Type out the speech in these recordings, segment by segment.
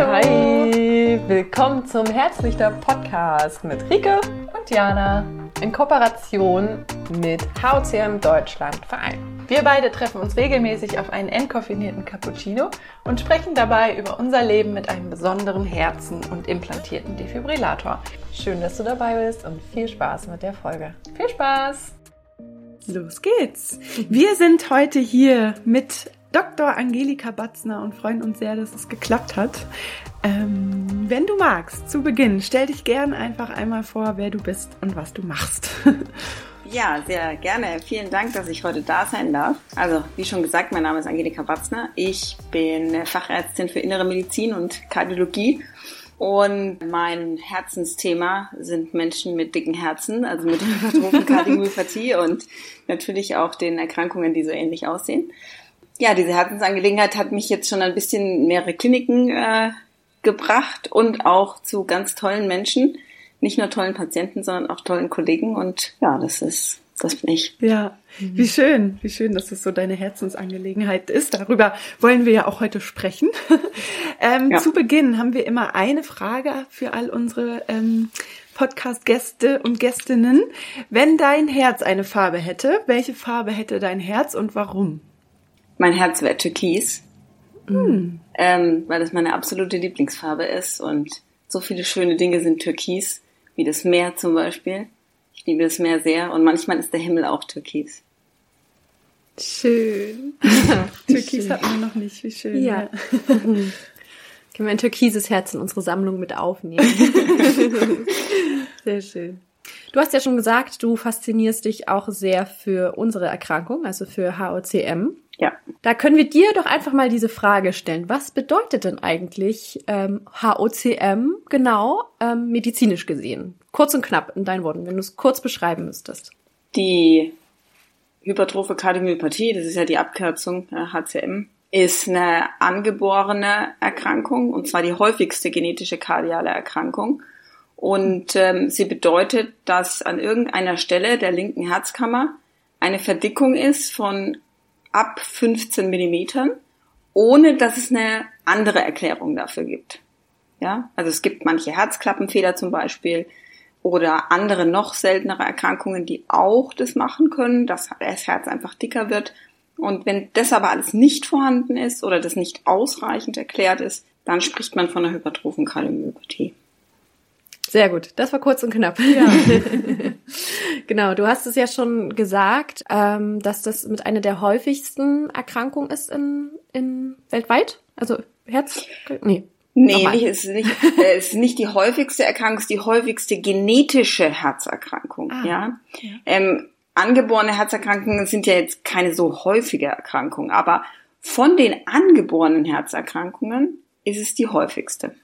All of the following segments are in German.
Hallo. Hi. Willkommen zum Herzlichter Podcast mit Rike und Jana in Kooperation mit HCM Deutschland Verein. Wir beide treffen uns regelmäßig auf einen entkoffinierten Cappuccino und sprechen dabei über unser Leben mit einem besonderen Herzen und implantierten Defibrillator. Schön, dass du dabei bist und viel Spaß mit der Folge. Viel Spaß! Los geht's! Wir sind heute hier mit Dr. Angelika Batzner und freuen uns sehr, dass es geklappt hat. Ähm, wenn du magst, zu Beginn, stell dich gern einfach einmal vor, wer du bist und was du machst. Ja, sehr gerne. Vielen Dank, dass ich heute da sein darf. Also, wie schon gesagt, mein Name ist Angelika Batzner. Ich bin Fachärztin für Innere Medizin und Kardiologie. Und mein Herzensthema sind Menschen mit dicken Herzen, also mit hypertrophen Kardiomyopathie und natürlich auch den Erkrankungen, die so ähnlich aussehen ja, diese Herzensangelegenheit hat mich jetzt schon ein bisschen mehrere Kliniken äh, gebracht und auch zu ganz tollen Menschen. Nicht nur tollen Patienten, sondern auch tollen Kollegen. Und ja, das ist, das bin ich. Ja, wie schön, wie schön, dass es so deine Herzensangelegenheit ist. Darüber wollen wir ja auch heute sprechen. ähm, ja. Zu Beginn haben wir immer eine Frage für all unsere ähm, Podcast-Gäste und Gästinnen. Wenn dein Herz eine Farbe hätte, welche Farbe hätte dein Herz und warum? Mein Herz wäre Türkis, mhm. ähm, weil das meine absolute Lieblingsfarbe ist und so viele schöne Dinge sind Türkis, wie das Meer zum Beispiel. Ich liebe das Meer sehr und manchmal ist der Himmel auch Türkis. Schön. Türkis hatten wir noch nicht, wie schön. Ja. ja. Können wir ein türkises Herz in unsere Sammlung mit aufnehmen. Sehr schön. Du hast ja schon gesagt, du faszinierst dich auch sehr für unsere Erkrankung, also für HOCM. Ja. Da können wir dir doch einfach mal diese Frage stellen. Was bedeutet denn eigentlich ähm, HOCM genau ähm, medizinisch gesehen? Kurz und knapp in deinen Worten, wenn du es kurz beschreiben müsstest. Die hypertrophe Kardiomyopathie, das ist ja die Abkürzung äh, HCM, ist eine angeborene Erkrankung und zwar die häufigste genetische kardiale Erkrankung. Und ähm, sie bedeutet, dass an irgendeiner Stelle der linken Herzkammer eine Verdickung ist von ab 15 Millimetern, ohne dass es eine andere Erklärung dafür gibt. Ja, also es gibt manche Herzklappenfehler zum Beispiel oder andere noch seltenere Erkrankungen, die auch das machen können, dass das Herz einfach dicker wird. Und wenn das aber alles nicht vorhanden ist oder das nicht ausreichend erklärt ist, dann spricht man von einer hypertrophen Kardiomyopathie. Sehr gut. Das war kurz und knapp. Ja. genau. Du hast es ja schon gesagt, ähm, dass das mit einer der häufigsten Erkrankungen ist in, in weltweit. Also Herz. Nee. Nee, nicht, es, ist nicht, äh, ist nicht die häufigste Erkrankung, es ist die häufigste genetische Herzerkrankung. Ah, ja. ja. Ähm, angeborene Herzerkrankungen sind ja jetzt keine so häufige Erkrankung, aber von den angeborenen Herzerkrankungen ist es die häufigste.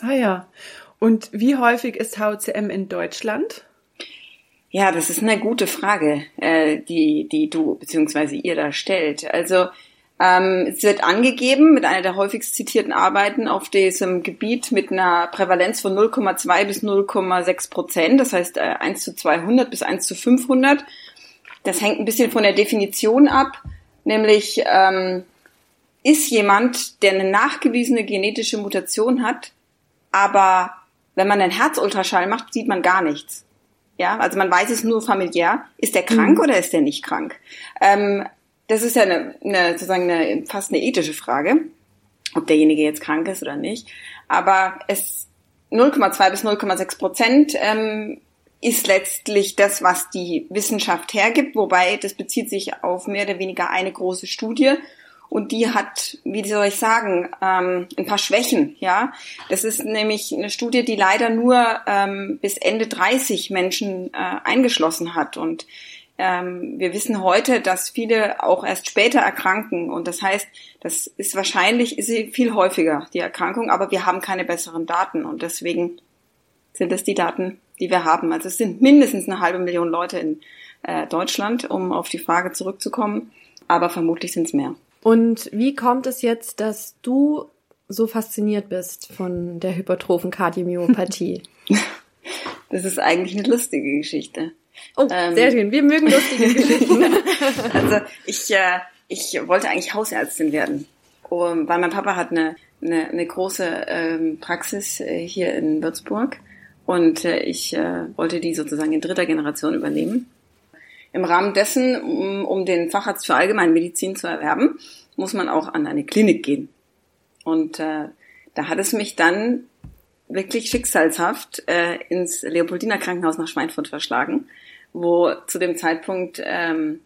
Ah ja. Und wie häufig ist HCM in Deutschland? Ja, das ist eine gute Frage, äh, die, die du bzw. ihr da stellt. Also ähm, es wird angegeben mit einer der häufigst zitierten Arbeiten auf diesem Gebiet mit einer Prävalenz von 0,2 bis 0,6 Prozent, das heißt äh, 1 zu 200 bis 1 zu 500. Das hängt ein bisschen von der Definition ab, nämlich ähm, ist jemand, der eine nachgewiesene genetische Mutation hat, aber wenn man einen Herzultraschall macht, sieht man gar nichts. Ja, also man weiß es nur familiär. Ist der krank mhm. oder ist der nicht krank? Ähm, das ist ja eine, eine, sozusagen eine, fast eine ethische Frage, ob derjenige jetzt krank ist oder nicht. Aber es 0,2 bis 0,6 Prozent ähm, ist letztlich das, was die Wissenschaft hergibt, wobei das bezieht sich auf mehr oder weniger eine große Studie und die hat, wie soll ich sagen, ähm, ein paar Schwächen. Ja, das ist nämlich eine Studie, die leider nur ähm, bis Ende 30 Menschen äh, eingeschlossen hat und ähm, wir wissen heute, dass viele auch erst später erkranken und das heißt, das ist wahrscheinlich ist sie viel häufiger die Erkrankung, aber wir haben keine besseren Daten und deswegen sind das die Daten, die wir haben. Also es sind mindestens eine halbe Million Leute in äh, Deutschland, um auf die Frage zurückzukommen, aber vermutlich sind es mehr. Und wie kommt es jetzt, dass du so fasziniert bist von der hypertrophen Kardiomyopathie? Das ist eigentlich eine lustige Geschichte. Oh, ähm, sehr schön. Wir mögen lustige Geschichten. also ich, äh, ich wollte eigentlich Hausärztin werden, um, weil mein Papa hat eine eine, eine große ähm, Praxis äh, hier in Würzburg und äh, ich äh, wollte die sozusagen in dritter Generation übernehmen. Im Rahmen dessen, um, um den Facharzt für Allgemeinmedizin zu erwerben, muss man auch an eine Klinik gehen. Und äh, da hat es mich dann wirklich schicksalshaft äh, ins Leopoldiner Krankenhaus nach Schweinfurt verschlagen, wo zu dem Zeitpunkt ähm,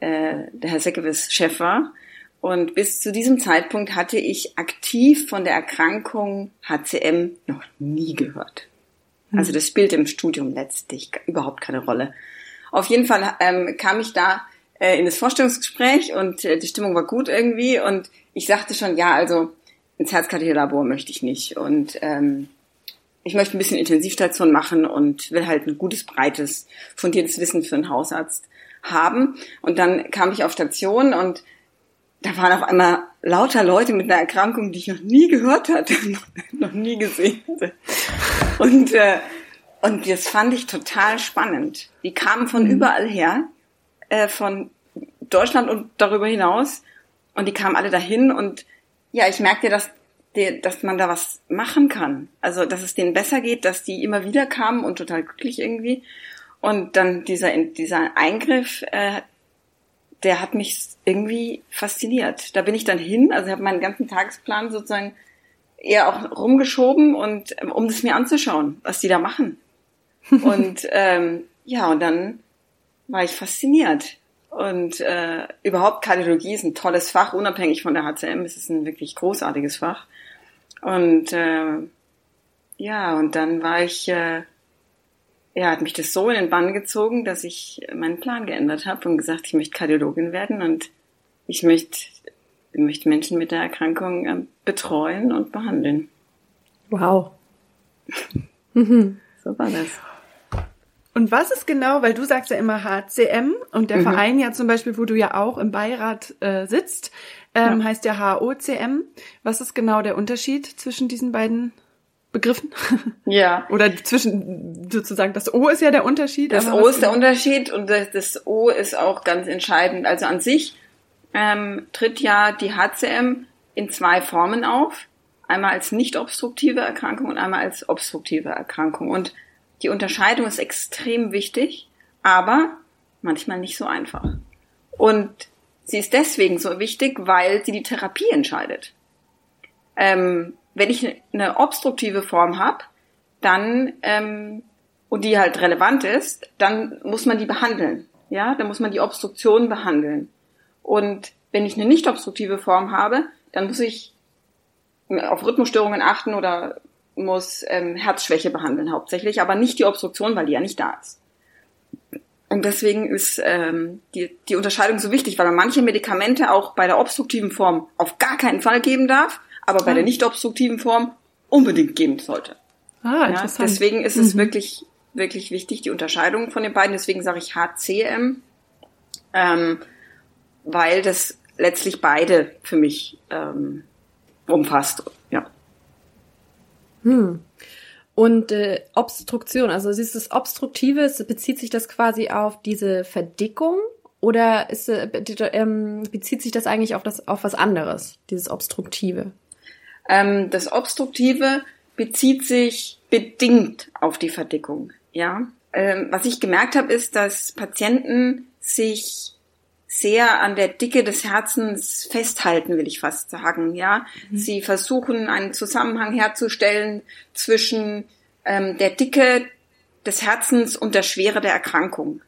äh, der Herr Seckewitz Chef war. Und bis zu diesem Zeitpunkt hatte ich aktiv von der Erkrankung HCM noch nie gehört. Also das spielt im Studium letztlich überhaupt keine Rolle. Auf jeden Fall ähm, kam ich da äh, in das Vorstellungsgespräch und äh, die Stimmung war gut irgendwie und ich sagte schon, ja, also ins Herzkatheterlabor möchte ich nicht und ähm, ich möchte ein bisschen Intensivstation machen und will halt ein gutes, breites, fundiertes Wissen für einen Hausarzt haben. Und dann kam ich auf Station und da waren auf einmal lauter Leute mit einer Erkrankung, die ich noch nie gehört hatte, noch nie gesehen hatte. Und, äh, und das fand ich total spannend. Die kamen von mhm. überall her, äh, von Deutschland und darüber hinaus. Und die kamen alle dahin und ja, ich merkte, dass die, dass man da was machen kann. Also, dass es denen besser geht, dass die immer wieder kamen und total glücklich irgendwie. Und dann dieser, dieser Eingriff, äh, der hat mich irgendwie fasziniert. Da bin ich dann hin, also ich habe meinen ganzen Tagesplan sozusagen eher auch rumgeschoben und ähm, um das mir anzuschauen, was die da machen. und ähm, ja, und dann war ich fasziniert. Und äh, überhaupt Kardiologie ist ein tolles Fach, unabhängig von der HCM. Es ist ein wirklich großartiges Fach. Und äh, ja, und dann war ich, äh, ja, hat mich das so in den Bann gezogen, dass ich meinen Plan geändert habe und gesagt, ich möchte Kardiologin werden und ich möchte, ich möchte Menschen mit der Erkrankung äh, betreuen und behandeln. Wow. so war das. Und was ist genau, weil du sagst ja immer HCM und der mhm. Verein ja zum Beispiel, wo du ja auch im Beirat äh, sitzt, ähm, ja. heißt ja HOCM. Was ist genau der Unterschied zwischen diesen beiden Begriffen? Ja. Oder zwischen sozusagen das O ist ja der Unterschied. Das O ist der Unterschied und das, das, O ist auch ganz entscheidend. Also an sich ähm, tritt ja die HCM in zwei Formen auf. Einmal als nicht obstruktive Erkrankung und einmal als obstruktive Erkrankung. Und die Unterscheidung ist extrem wichtig, aber manchmal nicht so einfach. Und sie ist deswegen so wichtig, weil sie die Therapie entscheidet. Ähm, wenn ich eine obstruktive Form habe, dann ähm, und die halt relevant ist, dann muss man die behandeln. Ja, dann muss man die Obstruktion behandeln. Und wenn ich eine nicht obstruktive Form habe, dann muss ich auf Rhythmusstörungen achten oder muss ähm, Herzschwäche behandeln hauptsächlich, aber nicht die Obstruktion, weil die ja nicht da ist. Und deswegen ist ähm, die, die Unterscheidung so wichtig, weil man manche Medikamente auch bei der obstruktiven Form auf gar keinen Fall geben darf, aber bei ah. der nicht obstruktiven Form unbedingt geben sollte. Ah, interessant. Ja, deswegen ist es mhm. wirklich, wirklich wichtig, die Unterscheidung von den beiden. Deswegen sage ich HCM, ähm, weil das letztlich beide für mich ähm, umfasst. Hm. Und äh, Obstruktion, also du das Obstruktive, bezieht sich das quasi auf diese Verdickung oder ist, äh, ähm, bezieht sich das eigentlich auf, das, auf was anderes, dieses Obstruktive? Ähm, das Obstruktive bezieht sich bedingt auf die Verdickung. Ja, ähm, was ich gemerkt habe, ist, dass Patienten sich sehr an der Dicke des Herzens festhalten, will ich fast sagen. Ja, mhm. sie versuchen einen Zusammenhang herzustellen zwischen ähm, der Dicke des Herzens und der Schwere der Erkrankung.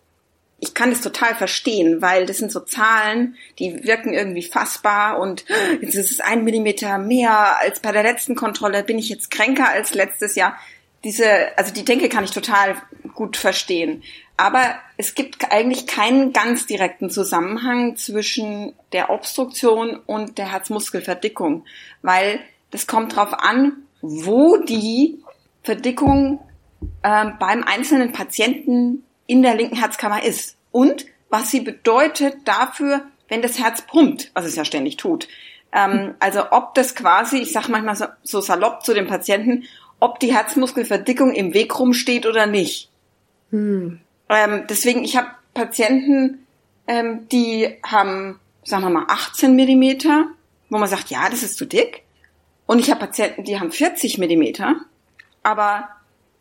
Ich kann das total verstehen, weil das sind so Zahlen, die wirken irgendwie fassbar und jetzt ist es ein Millimeter mehr als bei der letzten Kontrolle. Bin ich jetzt kränker als letztes Jahr? Diese, also die Denke kann ich total gut verstehen. Aber es gibt eigentlich keinen ganz direkten Zusammenhang zwischen der Obstruktion und der Herzmuskelverdickung, weil das kommt darauf an, wo die Verdickung äh, beim einzelnen Patienten in der linken Herzkammer ist und was sie bedeutet dafür, wenn das Herz pumpt, was es ja ständig tut. Ähm, also ob das quasi, ich sage manchmal so, salopp zu den Patienten, ob die Herzmuskelverdickung im Weg rumsteht oder nicht. Hm. Ähm, deswegen, ich habe Patienten, ähm, die haben, sagen wir mal, 18 Millimeter, wo man sagt, ja, das ist zu dick. Und ich habe Patienten, die haben 40 Millimeter, aber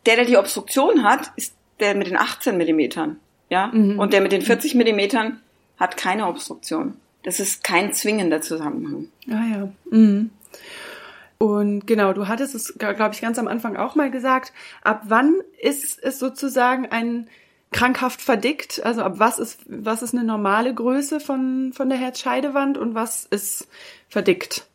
der, der die Obstruktion hat, ist der mit den 18 Millimetern. Ja? Mhm. Und der mit den 40 Millimetern hat keine Obstruktion. Das ist kein zwingender Zusammenhang. Ah ja. Mhm. Und genau, du hattest es, glaube ich, ganz am Anfang auch mal gesagt. Ab wann ist es sozusagen ein krankhaft verdickt? Also ab was ist, was ist eine normale Größe von, von der Herzscheidewand und was ist verdickt?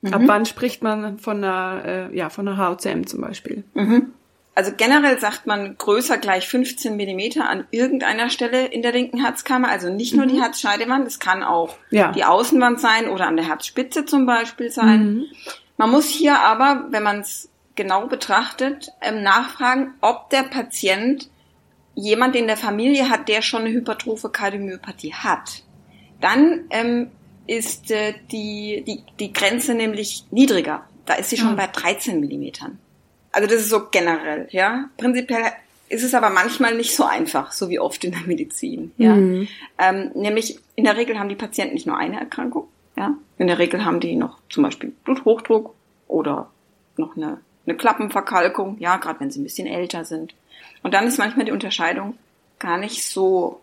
Mhm. Ab wann spricht man von einer, äh, ja, von einer HOCM zum Beispiel? Mhm. Also generell sagt man größer gleich 15 Millimeter an irgendeiner Stelle in der linken Herzkammer. Also nicht nur mhm. die Herzscheidewand, es kann auch ja. die Außenwand sein oder an der Herzspitze zum Beispiel sein. Mhm. Man muss hier aber, wenn man es genau betrachtet, ähm, nachfragen, ob der Patient jemand in der Familie hat, der schon eine hypertrophe Kardiomyopathie hat. Dann ähm, ist äh, die, die, die Grenze nämlich niedriger. Da ist sie schon ja. bei 13 Millimetern. Also das ist so generell, ja. Prinzipiell ist es aber manchmal nicht so einfach, so wie oft in der Medizin, ja. Mhm. Ähm, nämlich in der Regel haben die Patienten nicht nur eine Erkrankung, ja. In der Regel haben die noch zum Beispiel Bluthochdruck oder noch eine, eine Klappenverkalkung, ja, gerade wenn sie ein bisschen älter sind. Und dann ist manchmal die Unterscheidung gar nicht so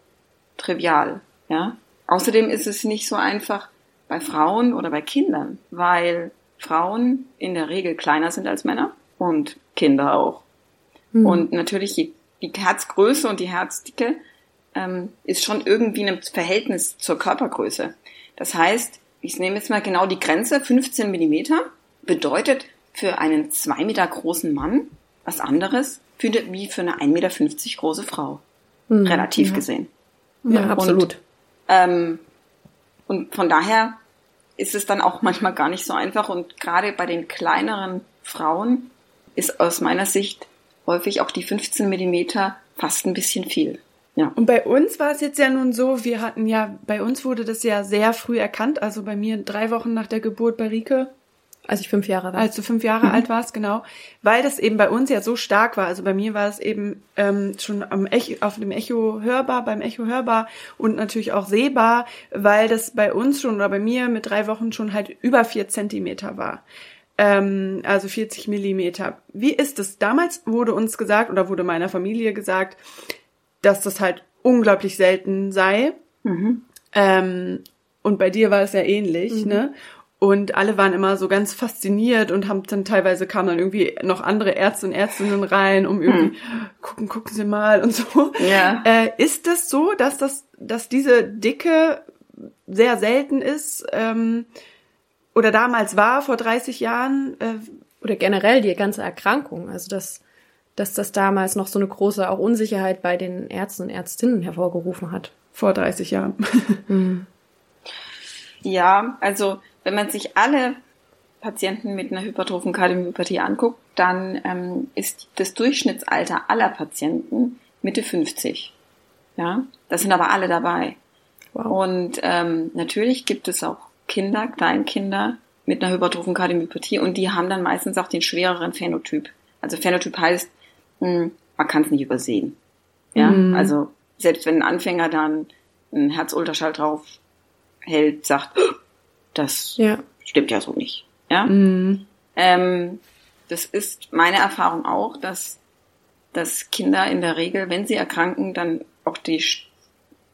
trivial, ja. Außerdem ist es nicht so einfach bei Frauen oder bei Kindern, weil Frauen in der Regel kleiner sind als Männer und Kinder auch. Mhm. Und natürlich die, die Herzgröße und die Herzdicke ähm, ist schon irgendwie ein Verhältnis zur Körpergröße. Das heißt, ich nehme jetzt mal genau die Grenze, 15 Millimeter bedeutet für einen zwei Meter großen Mann was anderes für, wie für eine 1,50 Meter große Frau. Mhm. Relativ ja. gesehen. Ja, absolut. Und, ähm, und von daher ist es dann auch manchmal gar nicht so einfach. Und gerade bei den kleineren Frauen ist aus meiner Sicht häufig auch die 15 Millimeter fast ein bisschen viel. Ja. Und bei uns war es jetzt ja nun so, wir hatten ja, bei uns wurde das ja sehr früh erkannt, also bei mir drei Wochen nach der Geburt bei Rike. Als ich fünf Jahre war. Als du fünf Jahre mhm. alt warst, genau. Weil das eben bei uns ja so stark war. Also bei mir war es eben ähm, schon am Echo, auf dem Echo hörbar, beim Echo hörbar und natürlich auch sehbar, weil das bei uns schon oder bei mir mit drei Wochen schon halt über vier Zentimeter war ähm, also 40 Millimeter. Wie ist es? Damals wurde uns gesagt oder wurde meiner Familie gesagt, dass das halt unglaublich selten sei. Mhm. Ähm, und bei dir war es ja ähnlich, mhm. ne? Und alle waren immer so ganz fasziniert und haben dann teilweise kamen dann irgendwie noch andere Ärzte und Ärztinnen rein, um irgendwie hm. gucken, gucken Sie mal und so. Ja. Äh, ist das so, dass das, dass diese Dicke sehr selten ist? Ähm, oder damals war, vor 30 Jahren. Äh, oder generell die ganze Erkrankung. Also dass, dass das damals noch so eine große auch Unsicherheit bei den Ärzten und Ärztinnen hervorgerufen hat. Vor 30 Jahren. mhm. Ja, also wenn man sich alle Patienten mit einer hypertrophen Kardiomyopathie anguckt, dann ähm, ist das Durchschnittsalter aller Patienten Mitte 50. Ja, das sind aber alle dabei. Wow. Und ähm, natürlich gibt es auch Kinder, Kleinkinder mit einer hypertrophen Kardiomyopathie und die haben dann meistens auch den schwereren Phänotyp. Also Phänotyp heißt, mh, hm, man kann es nicht übersehen. Ja, mhm. also selbst wenn ein Anfänger dann einen Herzultraschall drauf hält, sagt, das ja. stimmt ja so nicht. Ja. Mhm. Ähm, das ist meine Erfahrung auch, dass, dass Kinder in der Regel, wenn sie erkranken, dann auch die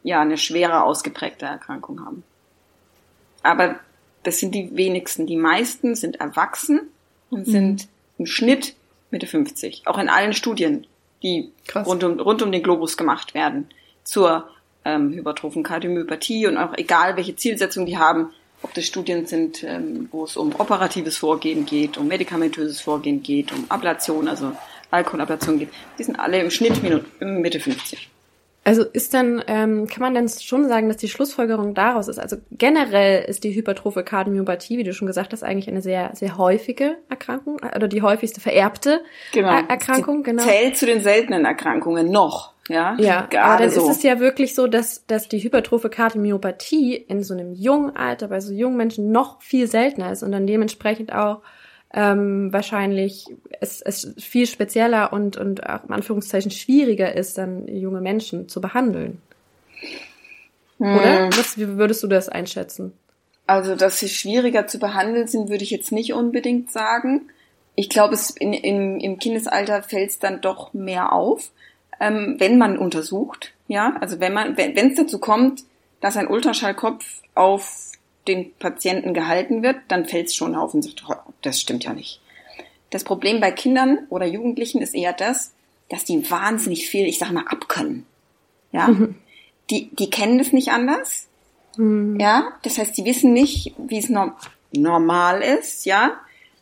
ja eine schwere ausgeprägte Erkrankung haben. Aber das sind die wenigsten. Die meisten sind erwachsen und mhm. sind im Schnitt Mitte 50. Auch in allen Studien, die rund um, rund um den Globus gemacht werden zur ähm, hypertrophen Kardiomyopathie und auch egal, welche Zielsetzung die haben, ob das Studien sind, ähm, wo es um operatives Vorgehen geht, um medikamentöses Vorgehen geht, um Ablation, also Alkoholablation geht. Die sind alle im Schnitt Mitte 50. Also ist dann, ähm, kann man dann schon sagen, dass die Schlussfolgerung daraus ist, also generell ist die hypertrophe Kardiomyopathie, wie du schon gesagt hast, eigentlich eine sehr, sehr häufige Erkrankung oder die häufigste vererbte genau. Erkrankung. Genau. Zählt zu den seltenen Erkrankungen noch. Ja, ja aber dann so. ist es ja wirklich so, dass, dass die hypertrophe Kardiomyopathie in so einem jungen Alter bei so jungen Menschen noch viel seltener ist und dann dementsprechend auch ähm, wahrscheinlich es, es viel spezieller und, und auch in Anführungszeichen schwieriger ist, dann junge Menschen zu behandeln. Hm. Oder? Was, wie würdest du das einschätzen? Also, dass sie schwieriger zu behandeln sind, würde ich jetzt nicht unbedingt sagen. Ich glaube, es in, in, im Kindesalter fällt es dann doch mehr auf, ähm, wenn man untersucht. Ja, also wenn man, wenn es dazu kommt, dass ein Ultraschallkopf auf den Patienten gehalten wird, dann fällt es schon auf und sagt, oh, das stimmt ja nicht. Das Problem bei Kindern oder Jugendlichen ist eher das, dass die wahnsinnig viel, ich sag mal, abkönnen. Ja, mhm. die, die kennen es nicht anders. Mhm. Ja, das heißt, die wissen nicht, wie es no normal ist. Ja,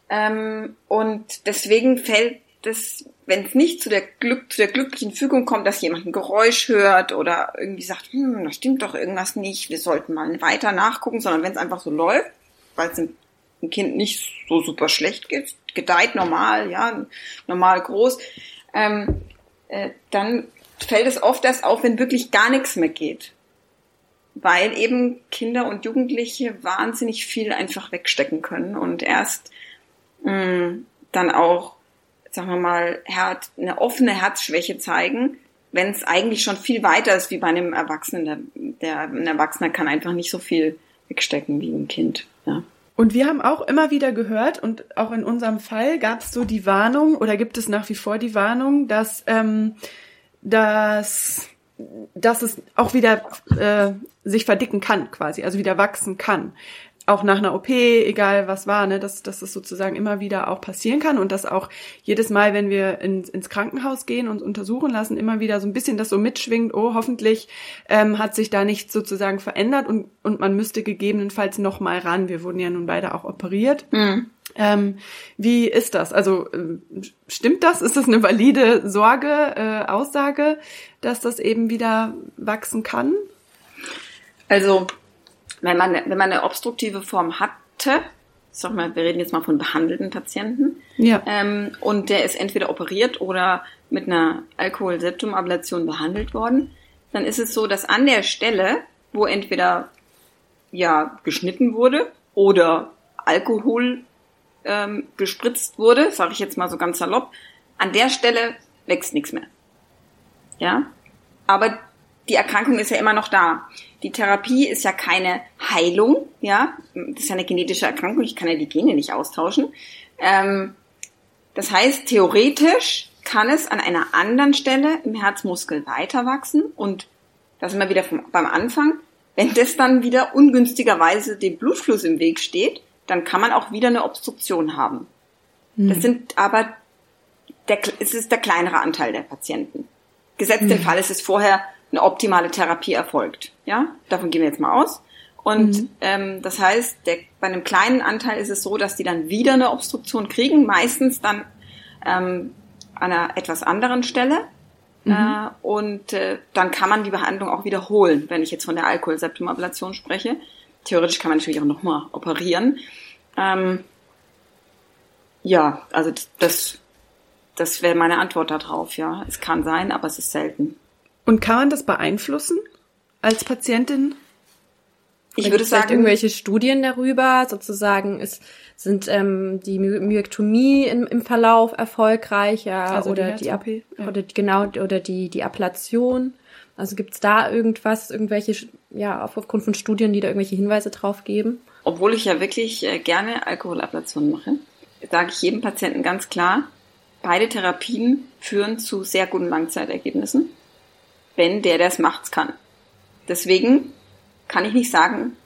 ähm, und deswegen fällt das, wenn es nicht zu der Glück, zu der glücklichen Fügung kommt, dass jemand ein Geräusch hört oder irgendwie sagt, hm, da stimmt doch irgendwas nicht, wir sollten mal weiter nachgucken, sondern wenn es einfach so läuft, weil es ein Kind nicht so super schlecht geht, gedeiht normal, ja, normal groß, ähm, äh, dann fällt es oft erst auf, wenn wirklich gar nichts mehr geht. Weil eben Kinder und Jugendliche wahnsinnig viel einfach wegstecken können und erst mh, mm, dann auch, sagen wir mal, Herz, eine offene Herzschwäche zeigen, wenn es eigentlich schon viel weiter ist wie bei einem Erwachsenen. Der, der, ein Erwachsener kann einfach nicht so viel wegstecken wie ein Kind. Ja. Und wir haben auch immer wieder gehört, und auch in unserem Fall gab es so die Warnung oder gibt es nach wie vor die Warnung, dass, ähm, dass, dass es auch wieder äh, sich verdicken kann, quasi, also wieder wachsen kann auch nach einer OP, egal was war, ne, dass, dass das sozusagen immer wieder auch passieren kann und dass auch jedes Mal, wenn wir in, ins Krankenhaus gehen und untersuchen lassen, immer wieder so ein bisschen das so mitschwingt, oh, hoffentlich ähm, hat sich da nichts sozusagen verändert und, und man müsste gegebenenfalls noch mal ran. Wir wurden ja nun beide auch operiert. Mhm. Ähm, wie ist das? Also äh, stimmt das? Ist das eine valide Sorge, äh, Aussage, dass das eben wieder wachsen kann? Also wenn man, wenn man eine obstruktive Form hatte, sag mal, wir reden jetzt mal von behandelten Patienten, ja. ähm, und der ist entweder operiert oder mit einer Alkoholseptumablation behandelt worden, dann ist es so, dass an der Stelle, wo entweder ja geschnitten wurde oder Alkohol ähm, gespritzt wurde, sage ich jetzt mal so ganz salopp, an der Stelle wächst nichts mehr. Ja, aber die Erkrankung ist ja immer noch da. Die Therapie ist ja keine Heilung, ja. Das ist ja eine genetische Erkrankung. Ich kann ja die Gene nicht austauschen. Ähm, das heißt, theoretisch kann es an einer anderen Stelle im Herzmuskel weiter wachsen und das sind wir wieder vom, beim Anfang. Wenn das dann wieder ungünstigerweise dem Blutfluss im Weg steht, dann kann man auch wieder eine Obstruktion haben. Mhm. Das hm. sind aber der, es ist der kleinere Anteil der Patienten. Gesetzt mhm. den Fall, ist es vorher eine optimale Therapie erfolgt. Ja, davon gehen wir jetzt mal aus. Und mhm. ähm, das heißt, der, bei einem kleinen Anteil ist es so, dass die dann wieder eine Obstruktion kriegen, meistens dann ähm, an einer etwas anderen Stelle. Mhm. Äh, und äh, dann kann man die Behandlung auch wiederholen, wenn ich jetzt von der Alkoholseptumablation spreche. Theoretisch kann man natürlich auch nochmal operieren. Ähm, ja, also das, das wäre meine Antwort darauf, ja. Es kann sein, aber es ist selten. Und kann man das beeinflussen als Patientin? Ich würde sagen, irgendwelche Studien darüber, sozusagen, ist, sind ähm, die Myektomie im, im Verlauf erfolgreicher also oder die, die ja. oder genau oder die die Ablation. Also gibt es da irgendwas, irgendwelche, ja, aufgrund von Studien, die da irgendwelche Hinweise drauf geben? Obwohl ich ja wirklich äh, gerne Alkoholablationen mache, sage ich jedem Patienten ganz klar, beide Therapien führen zu sehr guten Langzeitergebnissen wenn der, der es macht, kann. Deswegen kann ich nicht sagen,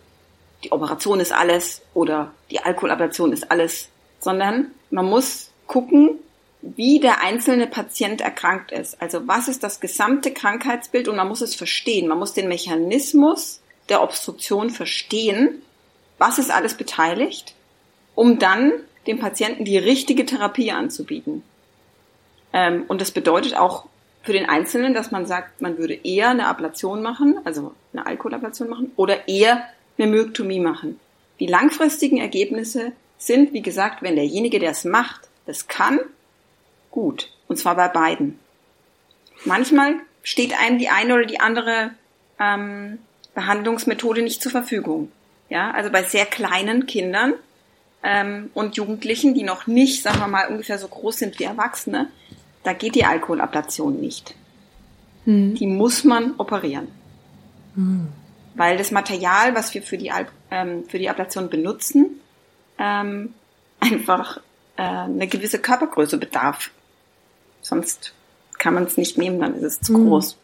die Operation ist alles oder die Alkoholablation ist alles, sondern man muss gucken, wie der einzelne Patient erkrankt ist. Also was ist das gesamte Krankheitsbild und man muss es verstehen. Man muss den Mechanismus der Obstruktion verstehen, was ist alles beteiligt, um dann dem Patienten die richtige Therapie anzubieten. Ähm, und das bedeutet auch für den Einzelnen, dass man sagt, man würde eher eine Ablation machen, also eine Alkoholablation machen, oder eher eine Myoktomie machen. Die langfristigen Ergebnisse sind, wie gesagt, wenn derjenige, der es macht, das kann, gut. Und zwar bei beiden. Manchmal steht einem die eine oder die andere ähm, Behandlungsmethode nicht zur Verfügung. Ja, also bei sehr kleinen Kindern ähm, und Jugendlichen, die noch nicht, sagen wir mal, ungefähr so groß sind wie Erwachsene, da geht die Alkoholablation nicht. Hm. Die muss man operieren. Hm. weil das Material, was wir für die, ähm, für die Ablation benutzen, ähm, einfach äh, eine gewisse Körpergröße bedarf. Sonst kann man es nicht nehmen, dann ist es zu mhm. groß.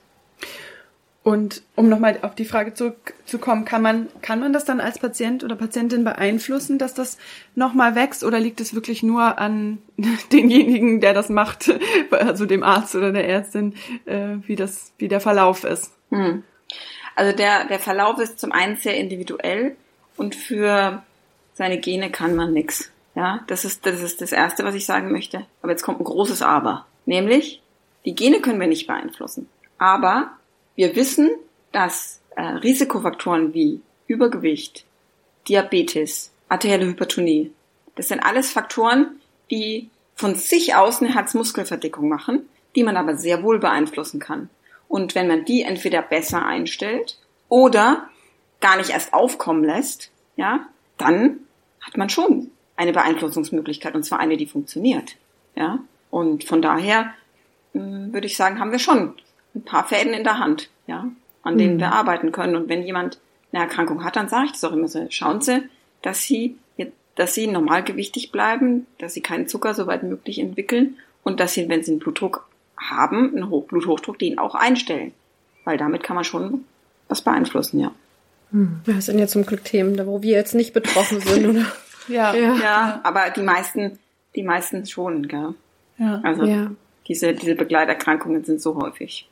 Und um nochmal auf die Frage zurückzukommen, kann man, kann man das dann als Patient oder Patientin beeinflussen, dass das nochmal wächst oder liegt es wirklich nur an denjenigen, der das macht, also dem Arzt oder der Ärztin, äh, wie das, wie der Verlauf ist? Hm. Also der, der Verlauf ist zum einen sehr individuell und für seine Gene kann man nix. Ja, das ist, das ist das erste, was ich sagen möchte. Aber jetzt kommt ein großes Aber. Nämlich, die Gene können wir nicht beeinflussen. Aber wir wissen, dass äh, Risikofaktoren wie Übergewicht, Diabetes, arterielle Hypertonie, das sind alles Faktoren, die von sich aus eine Herzmuskelverdickung machen, die man aber sehr wohl beeinflussen kann. Und wenn man die entweder besser einstellt oder gar nicht erst aufkommen lässt, ja, dann hat man schon eine Beeinflussungsmöglichkeit und zwar eine, die funktioniert, ja. Und von daher äh, würde ich sagen, haben wir schon ein paar Fäden in der Hand, ja, an denen mhm. wir arbeiten können. Und wenn jemand eine Erkrankung hat, dann sage ich das auch immer so. Schauen Sie, dass Sie, dass Sie normalgewichtig bleiben, dass Sie keinen Zucker so weit möglich entwickeln und dass Sie, wenn Sie einen Blutdruck haben, einen Bluthochdruck, den auch einstellen. Weil damit kann man schon was beeinflussen, ja. Hm. Das sind ja zum Glück Themen, wo wir jetzt nicht betroffen sind, oder? ja. ja. Ja, aber die meisten, die meisten schon, gell? Ja. Also, ja. diese, diese Begleiterkrankungen sind so häufig.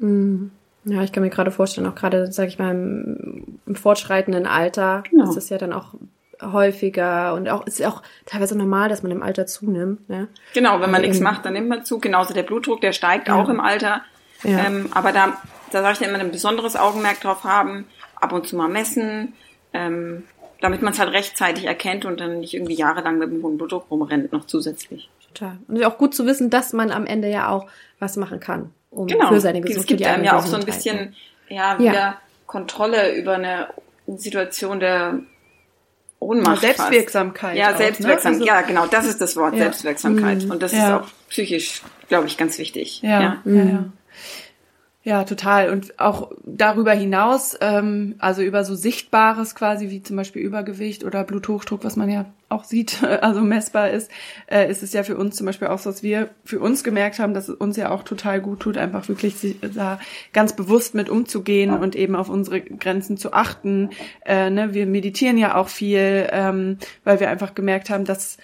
Mhm. Ja, ich kann mir gerade vorstellen, auch gerade, sag ich mal, im, im fortschreitenden Alter genau. ist es ja dann auch häufiger und auch ist ja auch teilweise normal, dass man im Alter zunimmt. Ne? Genau, wenn man nichts macht, dann nimmt man zu. Genauso der Blutdruck, der steigt ja. auch im Alter. Ja. Ähm, aber da, da sage ich immer ein besonderes Augenmerk drauf haben, ab und zu mal messen, ähm, damit man es halt rechtzeitig erkennt und dann nicht irgendwie jahrelang mit dem hohen Blutdruck rumrennt noch zusätzlich. Total. Und auch gut zu wissen, dass man am Ende ja auch was machen kann um genau. für seine Gesundheit. Es gibt einem ja auch so ein bisschen ja, wieder ja. Kontrolle über eine Situation der Ohnmacht. Selbstwirksamkeit. Ja, Selbstwirksamkeit. Ne? Also, ja, genau, das ist das Wort, ja. Selbstwirksamkeit. Mhm. Und das ja. ist auch psychisch, glaube ich, ganz wichtig. Ja, ja. Ja. Ja, total. Und auch darüber hinaus, ähm, also über so Sichtbares quasi, wie zum Beispiel Übergewicht oder Bluthochdruck, was man ja auch sieht, also messbar ist, äh, ist es ja für uns zum Beispiel auch so, dass wir für uns gemerkt haben, dass es uns ja auch total gut tut, einfach wirklich da ganz bewusst mit umzugehen und eben auf unsere Grenzen zu achten. Äh, ne? Wir meditieren ja auch viel, ähm, weil wir einfach gemerkt haben, dass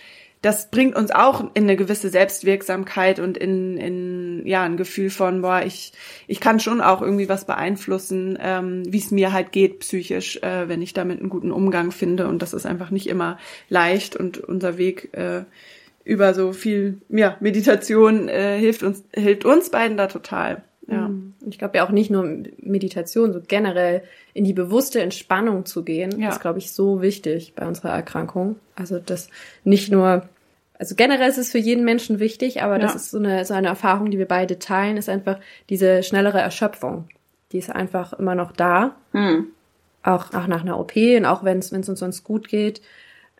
das bringt uns auch in eine gewisse Selbstwirksamkeit und in, in ja ein Gefühl von, boah, ich, ich kann schon auch irgendwie was beeinflussen, ähm, wie es mir halt geht psychisch, äh, wenn ich damit einen guten Umgang finde. Und das ist einfach nicht immer leicht und unser Weg äh, über so viel ja, Meditation äh, hilft uns, hilft uns beiden da total. Ja. Mhm. Ich glaube ja auch nicht nur Meditation, so generell in die bewusste Entspannung zu gehen, ja. ist, glaube ich, so wichtig bei unserer Erkrankung. Also das nicht nur also generell ist es für jeden Menschen wichtig, aber ja. das ist so eine, so eine Erfahrung, die wir beide teilen, ist einfach diese schnellere Erschöpfung. Die ist einfach immer noch da. Mhm. Auch, auch nach einer OP und auch wenn es uns sonst gut geht.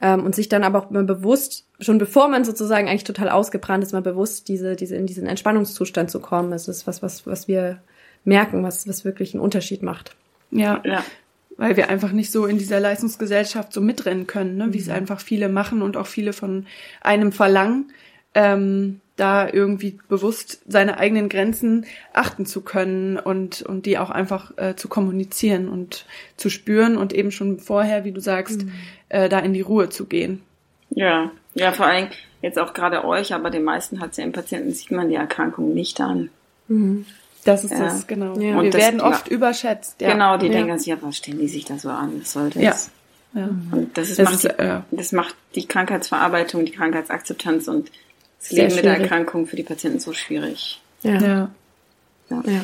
Ähm, und sich dann aber auch bewusst, schon bevor man sozusagen eigentlich total ausgebrannt ist, mal bewusst diese, diese, in diesen Entspannungszustand zu kommen. Das ist was, was, was wir merken, was, was wirklich einen Unterschied macht. Ja, ja weil wir einfach nicht so in dieser Leistungsgesellschaft so mitrennen können, ne? wie es mhm. einfach viele machen und auch viele von einem verlangen, ähm, da irgendwie bewusst seine eigenen Grenzen achten zu können und, und die auch einfach äh, zu kommunizieren und zu spüren und eben schon vorher, wie du sagst, mhm. äh, da in die Ruhe zu gehen. Ja, ja, vor allem jetzt auch gerade euch, aber den meisten hat ja im Patienten sieht man die Erkrankung nicht an. Mhm. Das ist ja. das, genau. Ja. Und wir das, werden oft überschätzt. Ja. Genau, die denken sich, ja, was stellen die sich da so an? Was soll das? Ja. ja. Und das, ist, das macht, ist, die, das macht die Krankheitsverarbeitung, die Krankheitsakzeptanz und das Sehr Leben schwierig. mit der Erkrankung für die Patienten so schwierig. Ja. ja. ja.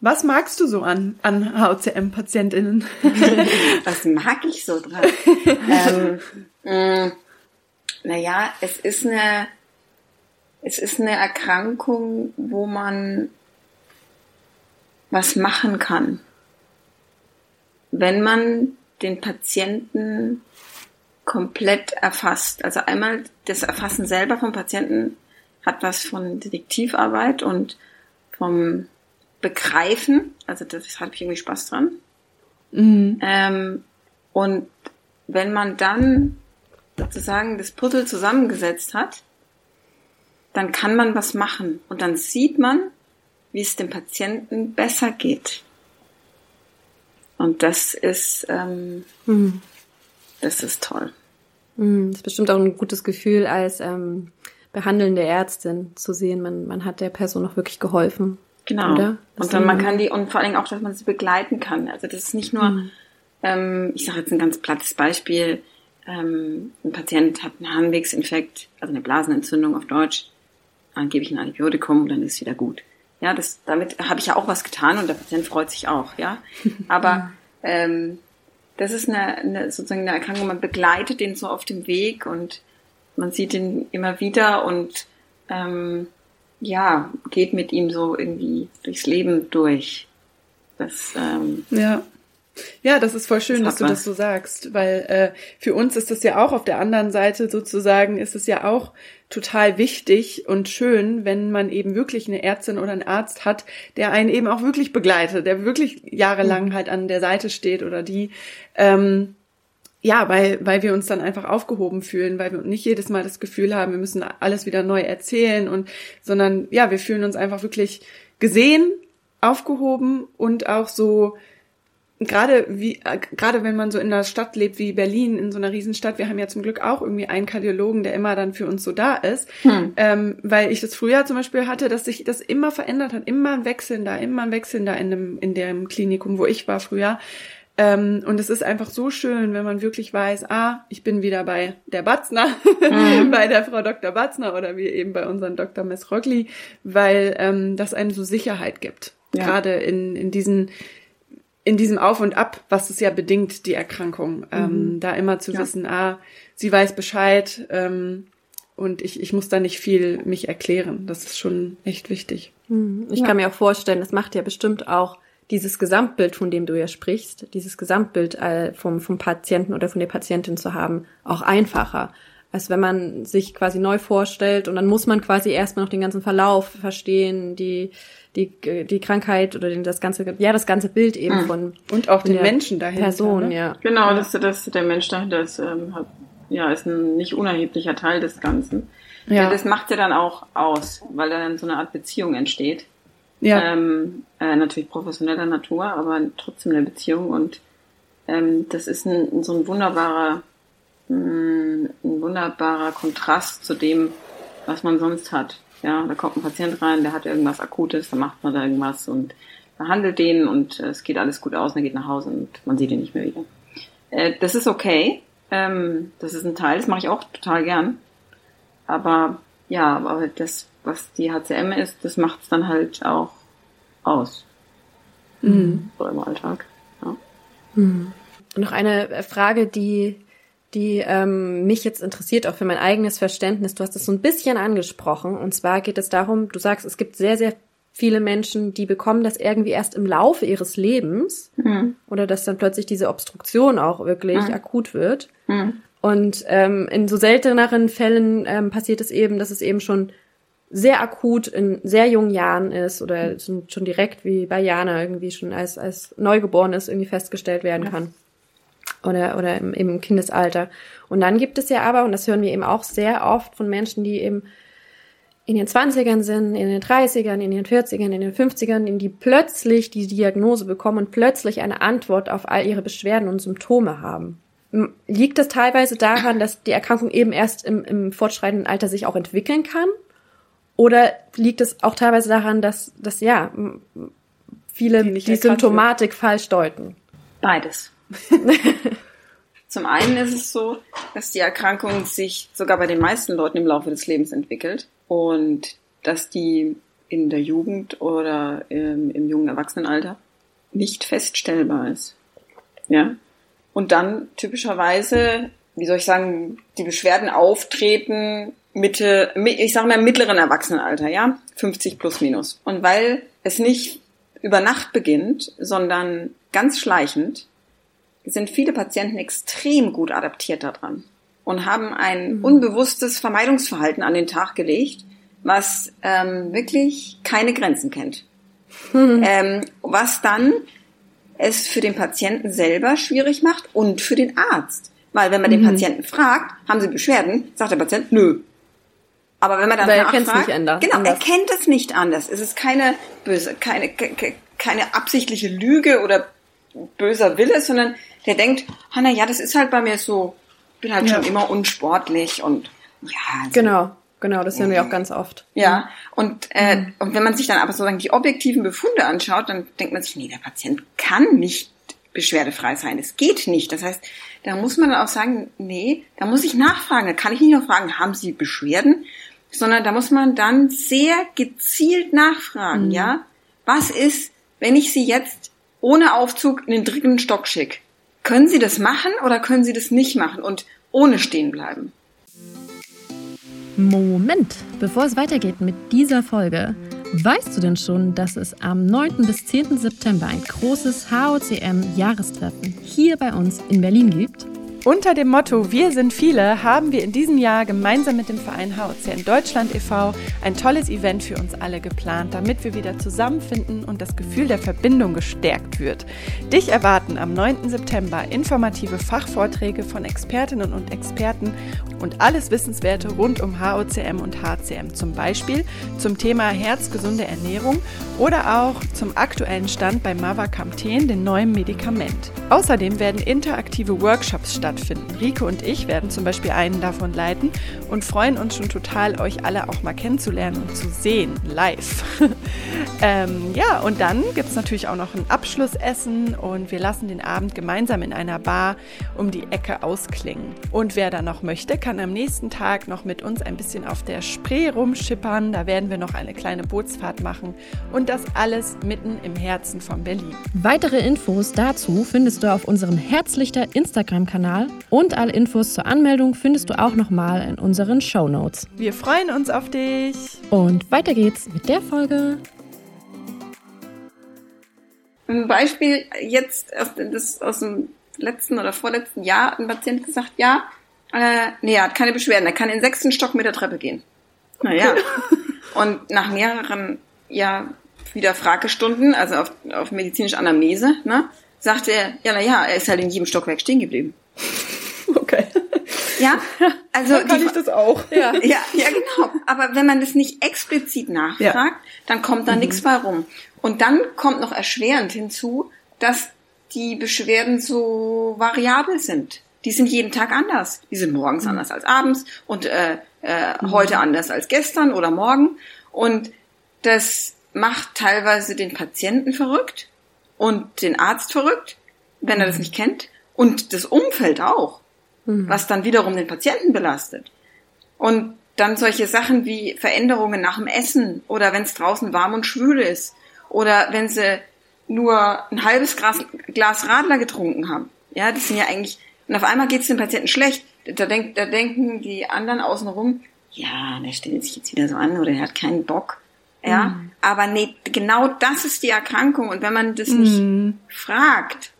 Was magst du so an, an HCM-PatientInnen? Was mag ich so dran? ähm, mm, naja, es ist eine, es ist eine Erkrankung, wo man was machen kann, wenn man den Patienten komplett erfasst. Also einmal das Erfassen selber vom Patienten hat was von Detektivarbeit und vom Begreifen. Also das habe ich irgendwie Spaß dran. Mhm. Ähm, und wenn man dann sozusagen das Puzzle zusammengesetzt hat, dann kann man was machen und dann sieht man, wie es dem Patienten besser geht. Und das ist, ähm, mhm. das ist toll. Mhm, das ist bestimmt auch ein gutes Gefühl als ähm, behandelnde Ärztin zu sehen, man, man hat der Person auch wirklich geholfen. Genau. Oder? Und dann man kann die, und vor allen Dingen auch, dass man sie begleiten kann. Also das ist nicht nur, mhm. ähm, ich sage jetzt ein ganz plattes Beispiel, ähm, ein Patient hat einen Harnwegsinfekt, also eine Blasenentzündung auf Deutsch, dann gebe ich ein Antibiotikum und dann ist es wieder gut. Ja, das, damit habe ich ja auch was getan und der Patient freut sich auch, ja. Aber ähm, das ist eine, eine sozusagen eine Erkrankung, man begleitet den so auf dem Weg und man sieht ihn immer wieder und ähm, ja, geht mit ihm so irgendwie durchs Leben durch. Das, ähm, ja. Ja, das ist voll schön, das dass du das so sagst, weil äh, für uns ist das ja auch auf der anderen Seite sozusagen, ist es ja auch total wichtig und schön, wenn man eben wirklich eine Ärztin oder einen Arzt hat, der einen eben auch wirklich begleitet, der wirklich jahrelang mhm. halt an der Seite steht oder die. Ähm, ja, weil, weil wir uns dann einfach aufgehoben fühlen, weil wir nicht jedes Mal das Gefühl haben, wir müssen alles wieder neu erzählen und, sondern ja, wir fühlen uns einfach wirklich gesehen, aufgehoben und auch so, gerade wie äh, gerade wenn man so in einer Stadt lebt wie Berlin in so einer Riesenstadt wir haben ja zum Glück auch irgendwie einen Kardiologen der immer dann für uns so da ist hm. ähm, weil ich das früher zum Beispiel hatte dass sich das immer verändert hat immer ein Wechseln da immer ein Wechseln da in dem in dem Klinikum wo ich war früher ähm, und es ist einfach so schön, wenn man wirklich weiß, ah, ich bin wieder bei der Batzner, mhm. bei der Frau Dr. Batzner oder wie eben bei unserem Dr. Messrogli, weil ähm, das einem so Sicherheit gibt. Ja. Gerade in, in diesen in diesem Auf und Ab, was es ja bedingt, die Erkrankung, ähm, mhm. da immer zu ja. wissen, ah, sie weiß Bescheid ähm, und ich, ich muss da nicht viel mich erklären. Das ist schon echt wichtig. Mhm. Ich ja. kann mir auch vorstellen, das macht ja bestimmt auch dieses Gesamtbild, von dem du ja sprichst, dieses Gesamtbild äh, vom, vom Patienten oder von der Patientin zu haben, auch einfacher. Als wenn man sich quasi neu vorstellt und dann muss man quasi erstmal noch den ganzen Verlauf verstehen, die, die, die Krankheit oder den, das ganze, ja, das ganze Bild eben mhm. von. Und auch den Menschen dahinter. Person, ne? ja. Genau, das, das, der Mensch dahinter ist, ähm, ja, ist ein nicht unerheblicher Teil des Ganzen. Ja. ja das macht ja dann auch aus, weil da dann so eine Art Beziehung entsteht. Ja. Ähm, äh, natürlich professioneller Natur, aber trotzdem eine Beziehung und ähm, das ist ein, so ein wunderbarer, ein wunderbarer Kontrast zu dem, was man sonst hat. Ja, da kommt ein Patient rein, der hat irgendwas Akutes, dann macht man da irgendwas und behandelt den und äh, es geht alles gut aus und er geht nach Hause und man sieht ihn nicht mehr wieder. Äh, das ist okay. Ähm, das ist ein Teil, das mache ich auch total gern. Aber ja, aber das, was die HCM ist, das macht es dann halt auch aus. Mhm. So im Alltag. Ja. Mhm. noch eine Frage, die die ähm, mich jetzt interessiert, auch für mein eigenes Verständnis. Du hast es so ein bisschen angesprochen. Und zwar geht es darum, du sagst, es gibt sehr, sehr viele Menschen, die bekommen das irgendwie erst im Laufe ihres Lebens mhm. oder dass dann plötzlich diese Obstruktion auch wirklich mhm. akut wird. Mhm. Und ähm, in so selteneren Fällen ähm, passiert es eben, dass es eben schon sehr akut in sehr jungen Jahren ist oder schon direkt wie bei Jana irgendwie schon als, als Neugeborenes irgendwie festgestellt werden kann oder, oder im, im Kindesalter. Und dann gibt es ja aber, und das hören wir eben auch sehr oft von Menschen, die eben in den 20ern sind, in den 30ern, in den 40ern, in den 50ern, in die plötzlich die Diagnose bekommen und plötzlich eine Antwort auf all ihre Beschwerden und Symptome haben. Liegt das teilweise daran, dass die Erkrankung eben erst im, im fortschreitenden Alter sich auch entwickeln kann? Oder liegt es auch teilweise daran, dass, dass ja, viele die, die Symptomatik falsch deuten? Beides. Zum einen ist es so, dass die Erkrankung sich sogar bei den meisten Leuten im Laufe des Lebens entwickelt und dass die in der Jugend oder im, im jungen Erwachsenenalter nicht feststellbar ist. Ja. Und dann typischerweise, wie soll ich sagen, die Beschwerden auftreten Mitte, ich sage mal mittleren Erwachsenenalter, ja, 50 plus minus. Und weil es nicht über Nacht beginnt, sondern ganz schleichend, sind viele Patienten extrem gut adaptiert daran und haben ein mhm. unbewusstes Vermeidungsverhalten an den Tag gelegt, was ähm, wirklich keine Grenzen kennt. Mhm. Ähm, was dann es für den Patienten selber schwierig macht und für den Arzt. Weil wenn man den Mhm. Patienten fragt, haben Sie Beschwerden, sagt der Patient, nö. Aber wenn man dann Weil er kennt's nachfragt, nicht anders- genau, anders. er kennt es nicht anders. Es ist keine böse, keine, ke- ke- keine absichtliche Lüge oder böser Wille, sondern der denkt, ah, na ja, das ist halt bei mir so, bin halt Ja. schon immer unsportlich und ja, also, Genau, genau, das hören wir auch ganz oft. ja, und, äh, und wenn man sich dann aber sozusagen die objektiven Befunde anschaut, dann denkt man sich, nee, der Patient kann nicht beschwerdefrei sein. Es geht nicht. Das heißt, da muss man dann auch sagen, nee, da muss ich nachfragen. Da kann ich nicht nur fragen, haben Sie Beschwerden? Sondern da muss man dann sehr gezielt nachfragen, ja? Was ist, wenn ich Sie jetzt ohne Aufzug in den dritten Stock schicke? Können Sie das machen oder können Sie das nicht machen und ohne stehen bleiben? Moment, bevor es weitergeht mit dieser Folge, weißt du denn schon, dass es am 9. bis 10. September ein großes HOCM-Jahrestreffen hier bei uns in Berlin gibt? Unter dem Motto Wir sind viele haben wir in diesem Jahr gemeinsam mit dem Verein HOCN Deutschland e.V. ein tolles Event für uns alle geplant, damit wir wieder zusammenfinden und das Gefühl der Verbindung gestärkt wird. Dich erwarten am 9. September informative Fachvorträge von Expertinnen und Experten und alles Wissenswerte rund um HOCM und HCM, zum Beispiel zum Thema herzgesunde Ernährung oder auch zum aktuellen Stand bei Mavacamten, dem neuen Medikament. Außerdem werden interaktive Workshops stattfinden. Rike und ich werden zum Beispiel einen davon leiten und freuen uns schon total, euch alle auch mal kennenzulernen und zu sehen, live. ähm, ja, und dann gibt es natürlich auch noch ein Abschlussessen und wir lassen den Abend gemeinsam in einer Bar um die Ecke ausklingen. Und wer da noch möchte, kann am nächsten Tag noch mit uns ein bisschen auf der Spree rumschippern. Da werden wir noch eine kleine Bootsfahrt machen und das alles mitten im Herzen von Berlin. Weitere Infos dazu findest du auf unserem Herzlichter Instagram-Kanal und alle Infos zur Anmeldung findest du auch nochmal in unseren Show Notes. Wir freuen uns auf dich. Und weiter geht's mit der Folge. Ein Beispiel jetzt aus, das, aus dem letzten oder vorletzten Jahr hat ein Patient gesagt, ja, äh, nee, er hat keine Beschwerden, er kann in den sechsten Stock mit der Treppe gehen. Naja. Und nach mehreren, ja, wieder Fragestunden, also auf, auf medizinische Anamnese, ne, sagte er, ja, na ja, er ist halt in jedem Stockwerk stehen geblieben. Okay. Ja, also Dann kann die, ich das auch. Ja. ja, ja, genau. Aber wenn man das nicht explizit nachfragt, Ja. dann kommt da nichts bei rum. Und dann kommt noch erschwerend hinzu, dass die Beschwerden so variabel sind. Die sind jeden Tag anders. Die sind morgens anders als abends und äh, äh, heute anders als gestern oder morgen. Und das macht teilweise den Patienten verrückt und den Arzt verrückt, wenn er das nicht kennt. Und das Umfeld auch, was dann wiederum den Patienten belastet. Und dann solche Sachen wie Veränderungen nach dem Essen oder wenn es draußen warm und schwül ist oder wenn sie nur ein halbes Glas, Glas Radler getrunken haben. Ja, das sind ja eigentlich, und auf einmal geht es dem Patienten schlecht. Da, denk, da denken die anderen außenrum, ja, der stellt sich jetzt wieder so an oder der hat keinen Bock. Ja, aber nee, genau das ist die Erkrankung. Und wenn man das nicht fragt,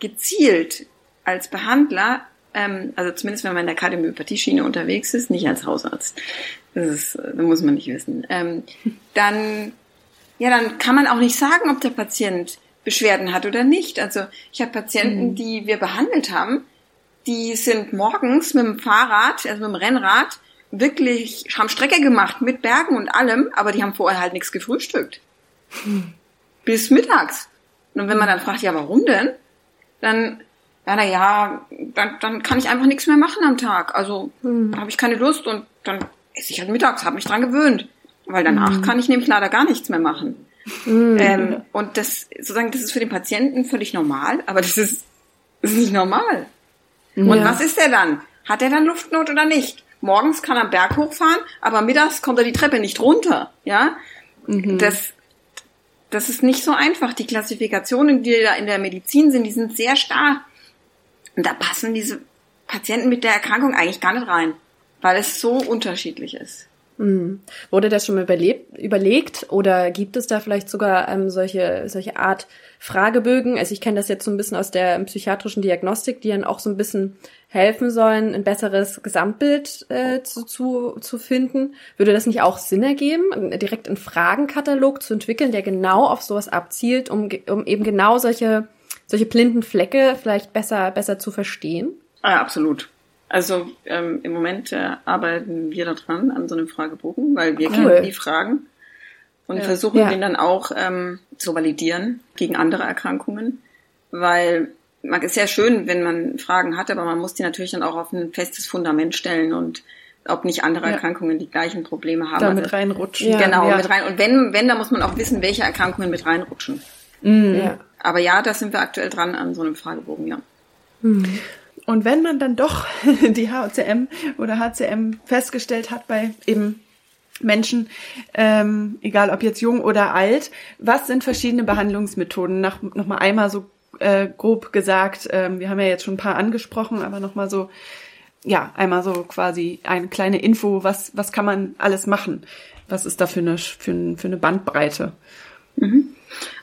gezielt als Behandler, ähm, also zumindest wenn man in der Kardiomyopathie-Schiene unterwegs ist, nicht als Hausarzt, das ist, äh, das muss man nicht wissen, ähm, dann, ja, dann kann man auch nicht sagen, ob der Patient Beschwerden hat oder nicht. Also ich habe Patienten, die wir behandelt haben, die sind morgens mit dem Fahrrad, also mit dem Rennrad, wirklich, haben Strecke gemacht mit Bergen und allem, aber die haben vorher halt nichts gefrühstückt. Bis mittags. Und wenn man dann fragt, ja, warum denn? Dann, ja, na ja, dann, dann kann ich einfach nichts mehr machen am Tag. Also dann habe ich keine Lust und dann esse ich halt mittags, habe mich dran gewöhnt. Weil danach kann ich nämlich leider gar nichts mehr machen. Ähm, und das, sozusagen, das ist für den Patienten völlig normal, aber das ist, das ist nicht normal. Und Ja. was ist der dann? Hat er dann Luftnot oder nicht? Morgens kann er am Berg hochfahren, aber mittags kommt er die Treppe nicht runter, ja? Das, das ist nicht so einfach. Die Klassifikationen, die da in der Medizin sind, die sind sehr starr. Und da passen diese Patienten mit der Erkrankung eigentlich gar nicht rein, weil es so unterschiedlich ist. Mhm. Wurde das schon mal überlebt, überlegt oder gibt es da vielleicht sogar ähm, solche, solche Art Fragebögen? Also ich kenne das jetzt so ein bisschen aus der psychiatrischen Diagnostik, die dann auch so ein bisschen helfen sollen, ein besseres Gesamtbild äh, zu, zu, zu finden. Würde das nicht auch Sinn ergeben, direkt einen Fragenkatalog zu entwickeln, der genau auf sowas abzielt, um, um eben genau solche solche blinden Flecke vielleicht besser, besser zu verstehen? Ah, absolut. Also ähm, im Moment äh, arbeiten wir daran an so einem Fragebogen, weil wir cool. kennen die Fragen und ja. versuchen ja. den dann auch ähm, zu validieren gegen andere Erkrankungen, weil man ist ja schön, wenn man Fragen hat, aber man muss die natürlich dann auch auf ein festes Fundament stellen und ob nicht andere ja. Erkrankungen die gleichen Probleme haben. Da mit also, reinrutschen. Ja, genau, ja. mit rein. Und wenn, wenn, da muss man auch wissen, welche Erkrankungen mit reinrutschen. Mhm. Ja. Aber ja, da sind wir aktuell dran an so einem Fragebogen, ja. Mhm. Und wenn man dann doch die HCM oder HCM festgestellt hat bei eben Menschen, ähm, egal ob jetzt jung oder alt, was sind verschiedene Behandlungsmethoden? Nach, noch mal einmal so äh, grob gesagt, ähm, wir haben ja jetzt schon ein paar angesprochen, aber noch mal so, ja, einmal so quasi eine kleine Info, was, was kann man alles machen? Was ist da für eine, für, für eine Bandbreite? Mhm.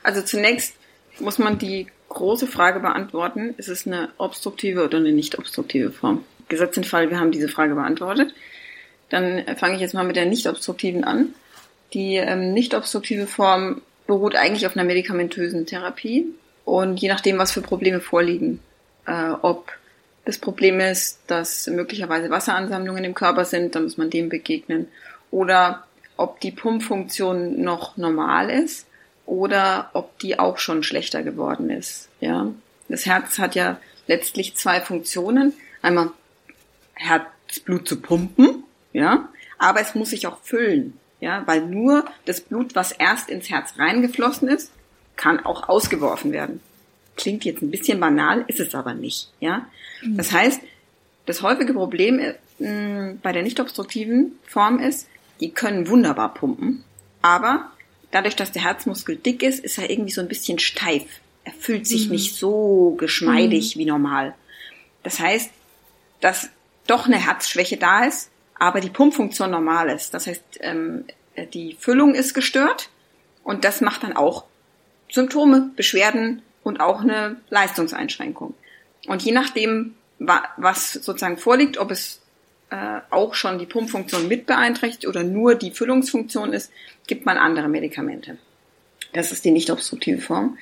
Also zunächst muss man die große Frage beantworten, ist es eine obstruktive oder eine nicht obstruktive Form? Gesetz den Fall, wir haben diese Frage beantwortet. Dann fange ich jetzt mal mit der nicht obstruktiven an. Die ähm, nicht obstruktive Form beruht eigentlich auf einer medikamentösen Therapie und je nachdem, was für Probleme vorliegen, äh, ob das Problem ist, dass möglicherweise Wasseransammlungen im Körper sind, dann muss man dem begegnen. Oder ob die Pumpfunktion noch normal ist oder ob die auch schon schlechter geworden ist. Ja, das Herz hat ja letztlich zwei Funktionen: einmal Herzblut zu pumpen, ja, aber es muss sich auch füllen, ja, weil nur das Blut, was erst ins Herz reingeflossen ist, kann auch ausgeworfen werden. Klingt jetzt ein bisschen banal, ist es aber nicht, ja. Mhm. Das heißt, das häufige Problem äh, bei der nicht obstruktiven Form ist, die können wunderbar pumpen, aber dadurch, dass der Herzmuskel dick ist, ist er irgendwie so ein bisschen steif. Er fühlt sich mhm. nicht so geschmeidig mhm. wie normal. Das heißt, dass doch eine Herzschwäche da ist, aber die Pumpfunktion normal ist. Das heißt, ähm, die Füllung ist gestört und das macht dann auch Symptome, Beschwerden und auch eine Leistungseinschränkung. Und je nachdem, was sozusagen vorliegt, ob es äh, auch schon die Pumpfunktion mit beeinträchtigt oder nur die Füllungsfunktion ist, gibt man andere Medikamente. Das ist die nicht obstruktive Form.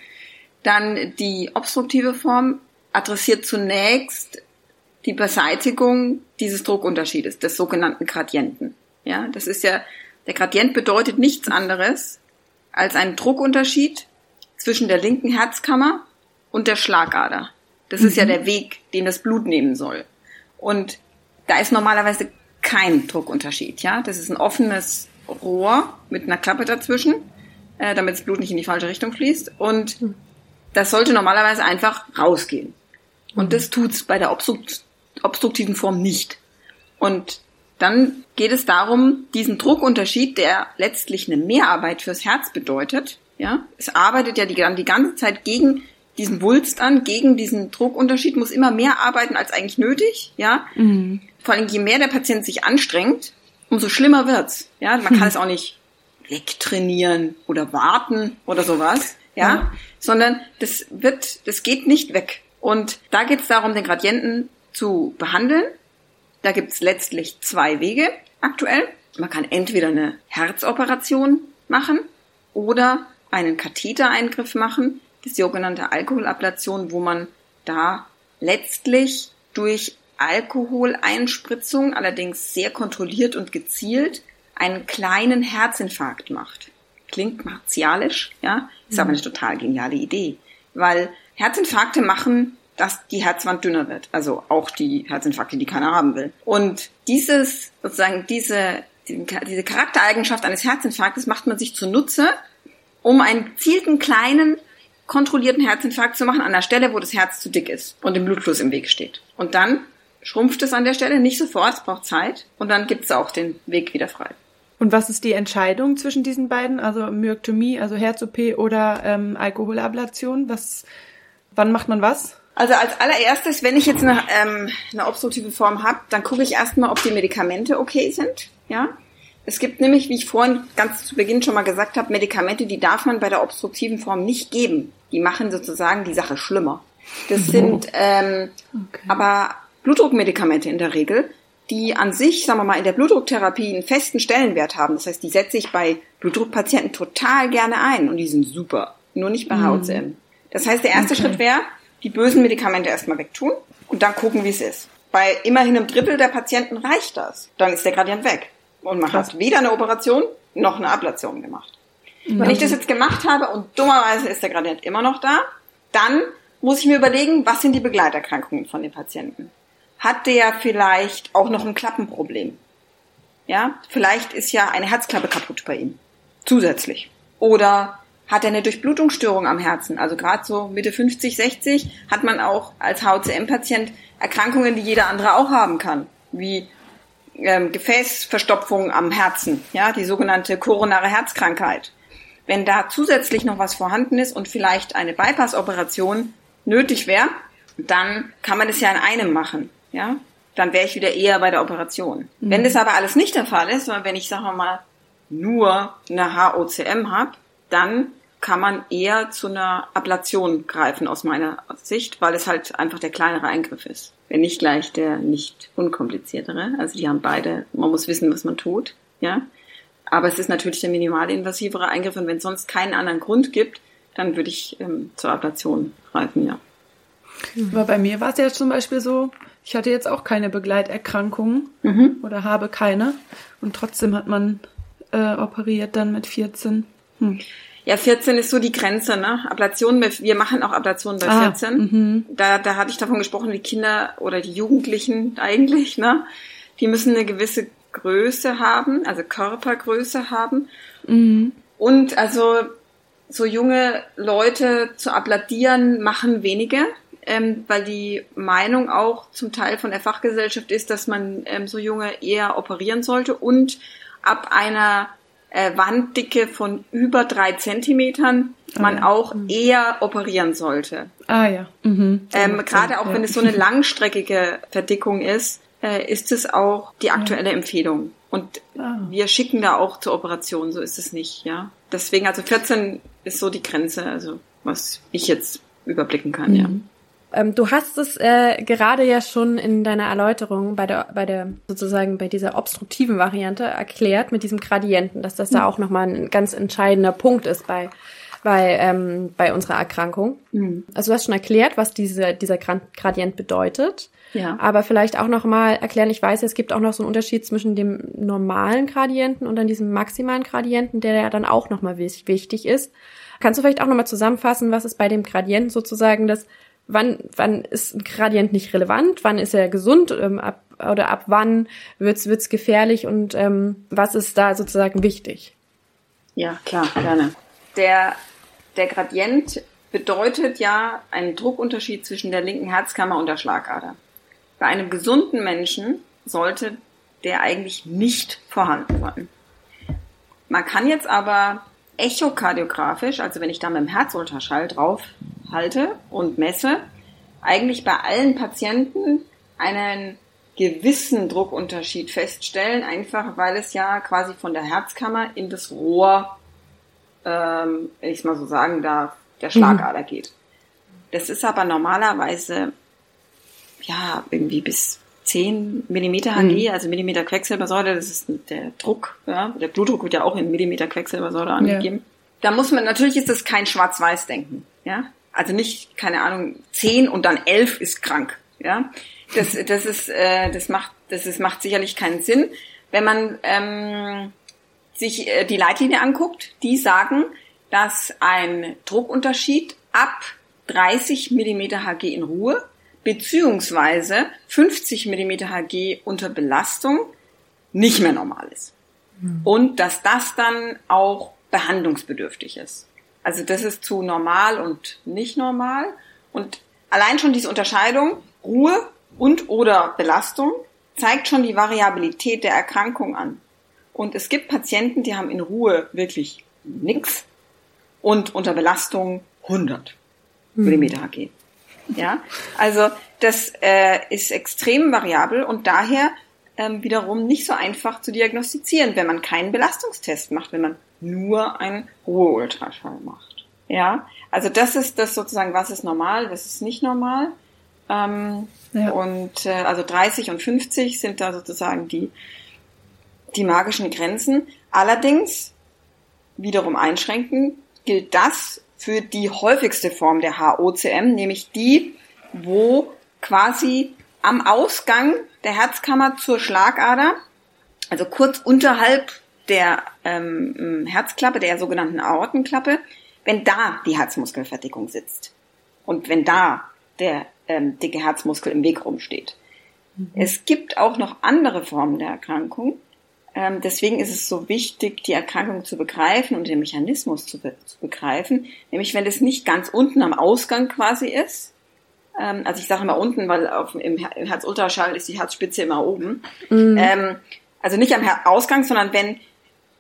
Dann die obstruktive Form adressiert zunächst die Beseitigung dieses Druckunterschiedes, des sogenannten Gradienten. Ja, das ist ja, der Gradient bedeutet nichts anderes als einen Druckunterschied zwischen der linken Herzkammer und der Schlagader. Das mhm. ist ja mhm. der Weg, den das Blut nehmen soll. Und da ist normalerweise kein Druckunterschied, ja. Das ist ein offenes Rohr mit einer Klappe dazwischen, äh, damit das Blut nicht in die falsche Richtung fließt. Und das sollte normalerweise einfach rausgehen. Und mhm. das tut's bei der obstrukt obstruktiven Form nicht. Und dann geht es darum, diesen Druckunterschied, der letztlich eine Mehrarbeit fürs Herz bedeutet, ja, es arbeitet ja die, die ganze Zeit gegen diesen Wulst an, gegen diesen Druckunterschied, muss immer mehr arbeiten als eigentlich nötig, ja. Mhm. Vor allem, je mehr der Patient sich anstrengt, umso schlimmer wird's. Ja, man kann es auch nicht wegtrainieren oder warten oder sowas, ja, ja. sondern das wird, das geht nicht weg. Und da geht es darum, den Gradienten zu behandeln. Da gibt's letztlich zwei Wege aktuell. Man kann entweder eine Herzoperation machen oder einen Kathetereingriff machen, die sogenannte Alkoholablation, wo man da letztlich durch Alkoholeinspritzung, allerdings sehr kontrolliert und gezielt, einen kleinen Herzinfarkt macht. Klingt martialisch, ja, ist mhm. aber eine total geniale Idee, weil Herzinfarkte machen, dass die Herzwand dünner wird, also auch die Herzinfarkte, die keiner haben will. Und dieses, sozusagen diese, diese Charaktereigenschaft eines Herzinfarktes macht man sich zunutze, um einen gezielten kleinen kontrollierten Herzinfarkt zu machen an der Stelle, wo das Herz zu dick ist und dem Blutfluss im Weg steht. Und dann schrumpft es an der Stelle, nicht sofort, es braucht Zeit und dann gibt es auch den Weg wieder frei. Und was ist die Entscheidung zwischen diesen beiden, also Myoktomie, also Herz-OP oder ähm, Alkoholablation? Was, wann macht man was? Also als allererstes, wenn ich jetzt eine, ähm, eine obstruktive Form habe, dann gucke ich erstmal, ob die Medikamente okay sind. Ja, es gibt nämlich, wie ich vorhin ganz zu Beginn schon mal gesagt habe, Medikamente, die darf man bei der obstruktiven Form nicht geben. Die machen sozusagen die Sache schlimmer. Das sind ähm, okay. aber Blutdruckmedikamente in der Regel, die an sich, sagen wir mal, in der Blutdrucktherapie einen festen Stellenwert haben. Das heißt, die setze ich bei Blutdruckpatienten total gerne ein und die sind super. Nur nicht bei HCM. Mhm. Das heißt, der erste okay. Schritt wäre, die bösen Medikamente erstmal wegtun und dann gucken, wie es ist. Bei immerhin einem Drittel der Patienten reicht das. Dann ist der Gradient weg. Und man Krass. hat weder eine Operation noch eine Ablation gemacht. Mhm. Wenn ich das jetzt gemacht habe und dummerweise ist der Gradient immer noch da, dann muss ich mir überlegen, was sind die Begleiterkrankungen von dem Patienten? Hat der vielleicht auch noch ein Klappenproblem? Ja, vielleicht ist ja eine Herzklappe kaputt bei ihm. Zusätzlich. Oder hat er eine Durchblutungsstörung am Herzen? Also gerade so Mitte 50, 60 hat man auch als HCM-Patient Erkrankungen, die jeder andere auch haben kann, wie ähm, Gefäßverstopfung am Herzen, ja, die sogenannte koronare Herzkrankheit. Wenn da zusätzlich noch was vorhanden ist und vielleicht eine Bypass-Operation nötig wäre, dann kann man das ja in einem machen, ja. Dann wäre ich wieder eher bei der Operation. Mhm. Wenn das aber alles nicht der Fall ist, sondern wenn ich, sagen wir mal, nur eine HOCM habe, dann kann man eher zu einer Ablation greifen aus meiner Sicht, weil es halt einfach der kleinere Eingriff ist. Wenn nicht gleich der nicht unkompliziertere. Also die haben beide, man muss wissen, was man tut, ja. Aber es ist natürlich der minimalinvasivere Eingriff und wenn es sonst keinen anderen Grund gibt, dann würde ich ähm, zur Ablation greifen, ja. Aber bei mir war es ja zum Beispiel so, ich hatte jetzt auch keine Begleiterkrankungen mhm. oder habe keine und trotzdem hat man äh, operiert dann mit 14. Hm. Ja, 14 ist so die Grenze, ne? Ablationen, wir machen auch Ablationen bei 14. Ah, mhm. da, da hatte ich davon gesprochen, die Kinder oder die Jugendlichen eigentlich, ne? Die müssen eine gewisse Größe haben, also Körpergröße haben. Mhm. Und also so junge Leute zu abladieren machen wenige, ähm, weil die Meinung auch zum Teil von der Fachgesellschaft ist, dass man ähm, so junge eher operieren sollte und ab einer äh, Wanddicke von über drei Zentimetern man ah, ja. auch mhm. eher operieren sollte. Ah ja. Mhm. Ähm, Gerade auch ja. wenn es so eine langstreckige Verdickung ist, äh, ist es auch die aktuelle ja. Empfehlung. Und ah. wir schicken da auch zur Operation, so ist es nicht, ja. Deswegen, also 14 ist so die Grenze, also was ich jetzt überblicken kann, mhm. ja. Ähm, du hast es äh, gerade ja schon in deiner Erläuterung bei der, bei der sozusagen bei dieser obstruktiven Variante erklärt mit diesem Gradienten, dass das mhm. da auch nochmal ein ganz entscheidender Punkt ist bei bei, ähm, bei unserer Erkrankung. Mhm. Also du hast schon erklärt, was diese, dieser Gradient bedeutet. Ja. Aber vielleicht auch nochmal erklären, ich weiß, es gibt auch noch so einen Unterschied zwischen dem normalen Gradienten und dann diesem maximalen Gradienten, der ja dann auch nochmal wichtig ist. Kannst du vielleicht auch nochmal zusammenfassen, was ist bei dem Gradienten sozusagen das wann, wann ist ein Gradient nicht relevant, wann ist er gesund ähm, ab, oder ab wann wird's wird's gefährlich und ähm, was ist da sozusagen wichtig? Ja, klar, gerne. Der, der Gradient bedeutet ja einen Druckunterschied zwischen der linken Herzkammer und der Schlagader. Bei einem gesunden Menschen sollte der eigentlich nicht vorhanden sein. Man kann jetzt aber echokardiografisch, also wenn ich da mit dem Herzultraschall drauf halte und messe, eigentlich bei allen Patienten einen gewissen Druckunterschied feststellen, einfach weil es ja quasi von der Herzkammer in das Rohr, ähm, wenn ich mal so sagen darf, der Schlagader mhm. geht. Das ist aber normalerweise ja irgendwie bis 10 Millimeter Hg, mhm. also Millimeter Quecksilbersäure, das ist der Druck, ja, der Blutdruck wird ja auch in Millimeter Quecksilbersäure angegeben. Ja. Da muss man, natürlich ist das kein Schwarz-Weiß-Denken, ja. Also nicht, keine Ahnung, 10 und dann 11 ist krank, ja. Das, das ist, äh, das macht, das ist, macht sicherlich keinen Sinn. Wenn man ähm, sich äh, die Leitlinie anguckt, die sagen, dass ein Druckunterschied ab 30 Millimeter Hg in Ruhe beziehungsweise 50 mm Hg unter Belastung nicht mehr normal ist. Mhm. Und dass das dann auch behandlungsbedürftig ist. Also das ist zu normal und nicht normal. Und allein schon diese Unterscheidung Ruhe und oder Belastung zeigt schon die Variabilität der Erkrankung an. Und es gibt Patienten, die haben in Ruhe wirklich nix und unter Belastung 100 mhm. Millimeter Hg. Ja, also das äh, ist extrem variabel und daher ähm, wiederum nicht so einfach zu diagnostizieren, wenn man keinen Belastungstest macht, wenn man nur einen Ruheultraschall macht. Ja, also das ist das sozusagen, was ist normal, was ist nicht normal. Ähm, ja. Und äh, also 30 und 50 sind da sozusagen die, die magischen Grenzen. Allerdings, wiederum einschränken, gilt das für die häufigste Form der HOCM, nämlich die, wo quasi am Ausgang der Herzkammer zur Schlagader, also kurz unterhalb der ähm, Herzklappe, der sogenannten Aortenklappe, wenn da die Herzmuskelverdickung sitzt und wenn da der ähm, dicke Herzmuskel im Weg rumsteht. Mhm. Es gibt auch noch andere Formen der Erkrankung. Ähm, deswegen ist es so wichtig, die Erkrankung zu begreifen und den Mechanismus zu, be zu begreifen. Nämlich, wenn es nicht ganz unten am Ausgang quasi ist. Ähm, also ich sage immer unten, weil auf, im, im Herzultraschall ist die Herzspitze immer oben. Mhm. Ähm, also nicht am Ausgang, sondern wenn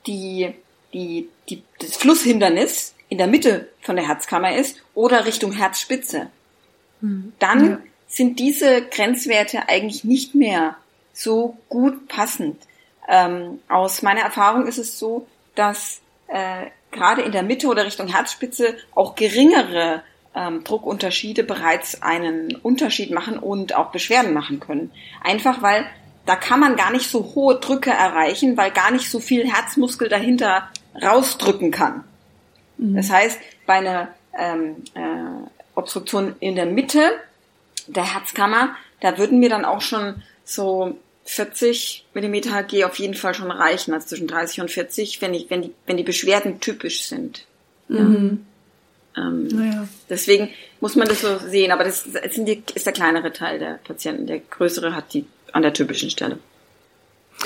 die, die, die, das Flusshindernis in der Mitte von der Herzkammer ist oder Richtung Herzspitze. Mhm. Dann ja. sind diese Grenzwerte eigentlich nicht mehr so gut passend. Ähm, aus meiner Erfahrung ist es so, dass äh, gerade in der Mitte oder Richtung Herzspitze auch geringere ähm, Druckunterschiede bereits einen Unterschied machen und auch Beschwerden machen können. Einfach weil da kann man gar nicht so hohe Drücke erreichen, weil gar nicht so viel Herzmuskel dahinter rausdrücken kann. Mhm. Das heißt, bei einer ähm, äh, Obstruktion in der Mitte der Herzkammer, da würden mir dann auch schon so 40 Millimeter Hg auf jeden Fall schon reichen, also zwischen 30 und 40, wenn, ich, wenn, die, wenn die Beschwerden typisch sind. Mhm. Ja. Ähm, naja. Deswegen muss man das so sehen, aber das sind die, ist der kleinere Teil der Patienten. Der größere hat die an der typischen Stelle.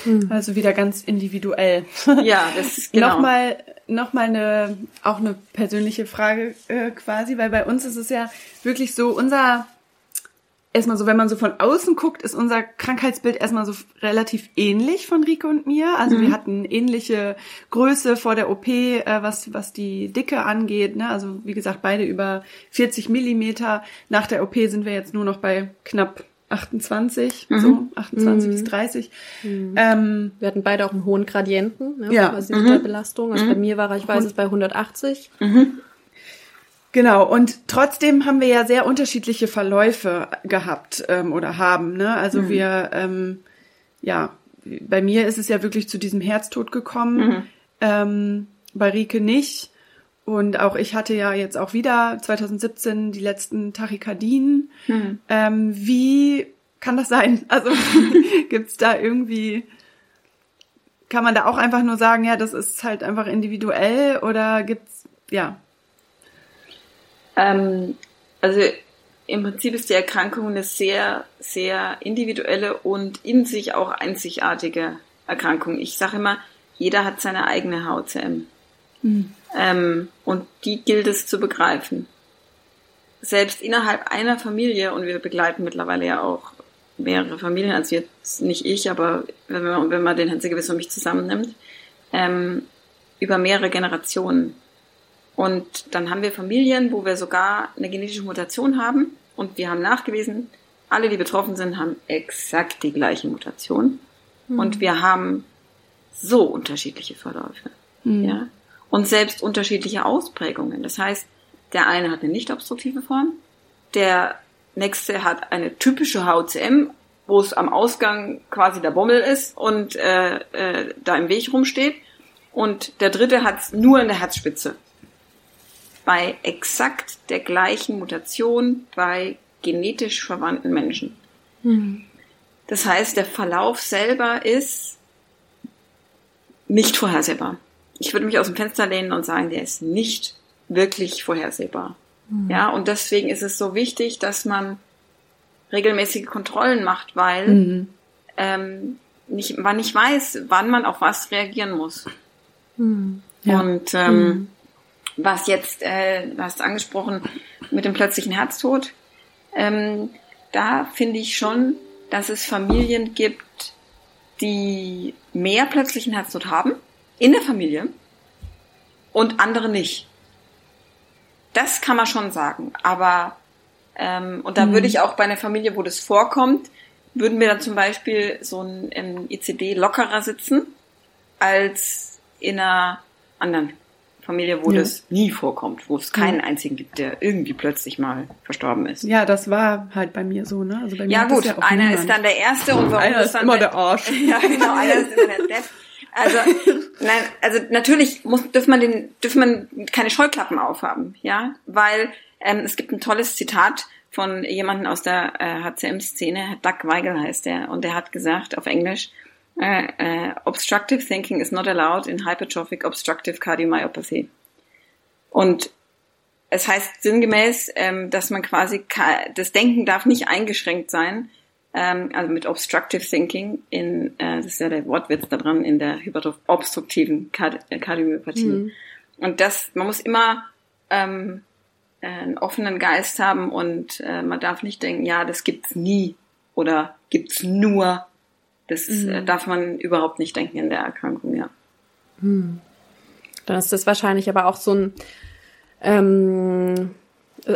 Mhm. Also wieder ganz individuell. Ja, das ist genau. nochmal noch mal eine auch eine persönliche Frage äh, quasi, weil bei uns ist es ja wirklich so unser erstmal so, wenn man so von außen guckt, ist unser Krankheitsbild erstmal so relativ ähnlich von Rike und mir. Also mhm. wir hatten ähnliche Größe vor der OP, äh, was, was die Dicke angeht. Ne? Also wie gesagt, beide über 40 Millimeter. Nach der OP sind wir jetzt nur noch bei knapp 28, mhm. so 28 mhm. bis 30. Mhm. Ähm, wir hatten beide auch einen hohen Gradienten, ne, ja. also mhm. der Belastung. Also bei mhm. mir war ich weiß es bei 180. Mhm. Genau, und trotzdem haben wir ja sehr unterschiedliche Verläufe gehabt ähm, oder haben. Ne? Also mhm. wir, ähm, ja, bei mir ist es ja wirklich zu diesem Herztod gekommen, mhm. ähm, bei Rike nicht. Und auch ich hatte ja jetzt auch wieder 2017 die letzten Tachykardien. Mhm. Ähm, wie kann das sein? Also gibt's da irgendwie, kann man da auch einfach nur sagen, ja, das ist halt einfach individuell oder gibt's, ja, ähm, also im Prinzip ist die Erkrankung eine sehr, sehr individuelle und in sich auch einzigartige Erkrankung. Ich sage immer, jeder hat seine eigene HCM. Mhm. Ähm, und die gilt es zu begreifen. Selbst innerhalb einer Familie, und wir begleiten mittlerweile ja auch mehrere Familien, also jetzt nicht ich, aber wenn man, wenn man den Herrn Gewiss und mich zusammennimmt, ähm, über mehrere Generationen. Und dann haben wir Familien, wo wir sogar eine genetische Mutation haben und wir haben nachgewiesen, alle, die betroffen sind, haben exakt die gleiche Mutation. Mhm. Und wir haben so unterschiedliche Verläufe. Mhm. Ja? Und selbst unterschiedliche Ausprägungen. Das heißt, der eine hat eine nicht obstruktive Form, der nächste hat eine typische HCM, wo es am Ausgang quasi der Bommel ist und äh, äh, da im Weg rumsteht. Und der dritte hat es nur in der Herzspitze bei exakt der gleichen Mutation bei genetisch verwandten Menschen. Mhm. Das heißt, der Verlauf selber ist nicht vorhersehbar. Ich würde mich aus dem Fenster lehnen und sagen, der ist nicht wirklich vorhersehbar. Mhm. Ja, und deswegen ist es so wichtig, dass man regelmäßige Kontrollen macht, weil mhm. ähm, nicht, man nicht weiß, wann man auf was reagieren muss. Mhm. Ja. Und ähm, mhm was jetzt, äh, du hast angesprochen, mit dem plötzlichen Herztod, ähm, da finde ich schon, dass es Familien gibt, die mehr plötzlichen Herztod haben in der Familie und andere nicht. Das kann man schon sagen. Aber ähm, und da mhm. würde ich auch bei einer Familie, wo das vorkommt, würden wir dann zum Beispiel so ein ICD lockerer sitzen als in einer anderen Familie, wo ja. das nie vorkommt, wo es keinen einzigen gibt, der irgendwie plötzlich mal verstorben ist. Ja, das war halt bei mir so, ne? Also bei mir ja gut, ja einer niemand. ist dann der Erste und warum einer ist, dann immer der, der Arsch. ja, genau, einer ist immer der Depp. Also, nein, also natürlich muss, dürfen man den, dürfen man keine Scheuklappen aufhaben, ja, weil ähm, es gibt ein tolles Zitat von jemandem aus der äh, HCM-Szene, Doug Weigel heißt der, und der hat gesagt auf Englisch, äh, äh, obstructive thinking is not allowed in hypertrophic obstructive cardiomyopathy. Und es heißt sinngemäß, ähm, dass man quasi das Denken darf nicht eingeschränkt sein, ähm, also mit obstructive thinking in, äh, das ist ja der Wortwitz da dran, in der obstruktiven äh, Kardiomyopathie. Mhm. Und das, man muss immer ähm, einen offenen Geist haben und äh, man darf nicht denken, ja, das gibt's nie oder gibt's nur. Das mhm. äh, darf man überhaupt nicht denken in der Erkrankung, ja. Mhm. Dann ist das wahrscheinlich aber auch so ein ähm,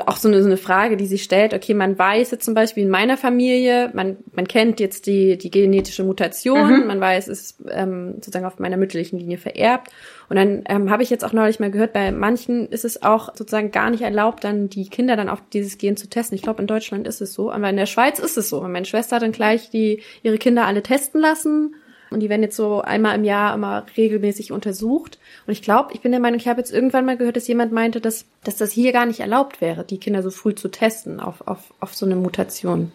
auch so eine, so eine Frage, die sich stellt, okay, man weiß jetzt zum Beispiel in meiner Familie, man, man kennt jetzt die, die genetische Mutation, mhm. man weiß, es ist ähm, sozusagen auf meiner mütterlichen Linie vererbt. Und dann ähm, habe ich jetzt auch neulich mal gehört, bei manchen ist es auch sozusagen gar nicht erlaubt, dann die Kinder dann auf dieses Gen zu testen. Ich glaube, in Deutschland ist es so, aber in der Schweiz ist es so. Und meine Schwester hat dann gleich die ihre Kinder alle testen lassen und die werden jetzt so einmal im Jahr immer regelmäßig untersucht. Und ich glaube, ich bin der Meinung, ich habe jetzt irgendwann mal gehört, dass jemand meinte, dass, dass das hier gar nicht erlaubt wäre, die Kinder so früh zu testen auf, auf, auf so eine Mutation.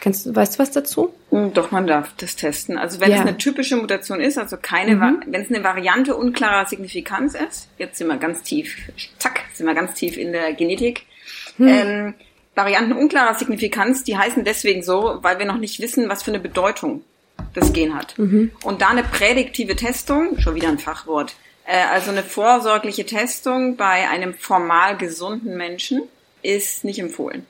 Kennst du, weißt du was dazu? Hm, doch, man darf das testen. Also wenn ja. es eine typische Mutation ist, also keine, mhm. wenn es eine Variante unklarer Signifikanz ist, jetzt sind wir ganz tief, zack, sind wir ganz tief in der Genetik. Mhm. Ähm, Varianten unklarer Signifikanz, die heißen deswegen so, weil wir noch nicht wissen, was für eine Bedeutung das Gen hat. Mhm. Und da eine prädiktive Testung, schon wieder ein Fachwort, äh, also eine vorsorgliche Testung bei einem formal gesunden Menschen ist nicht empfohlen.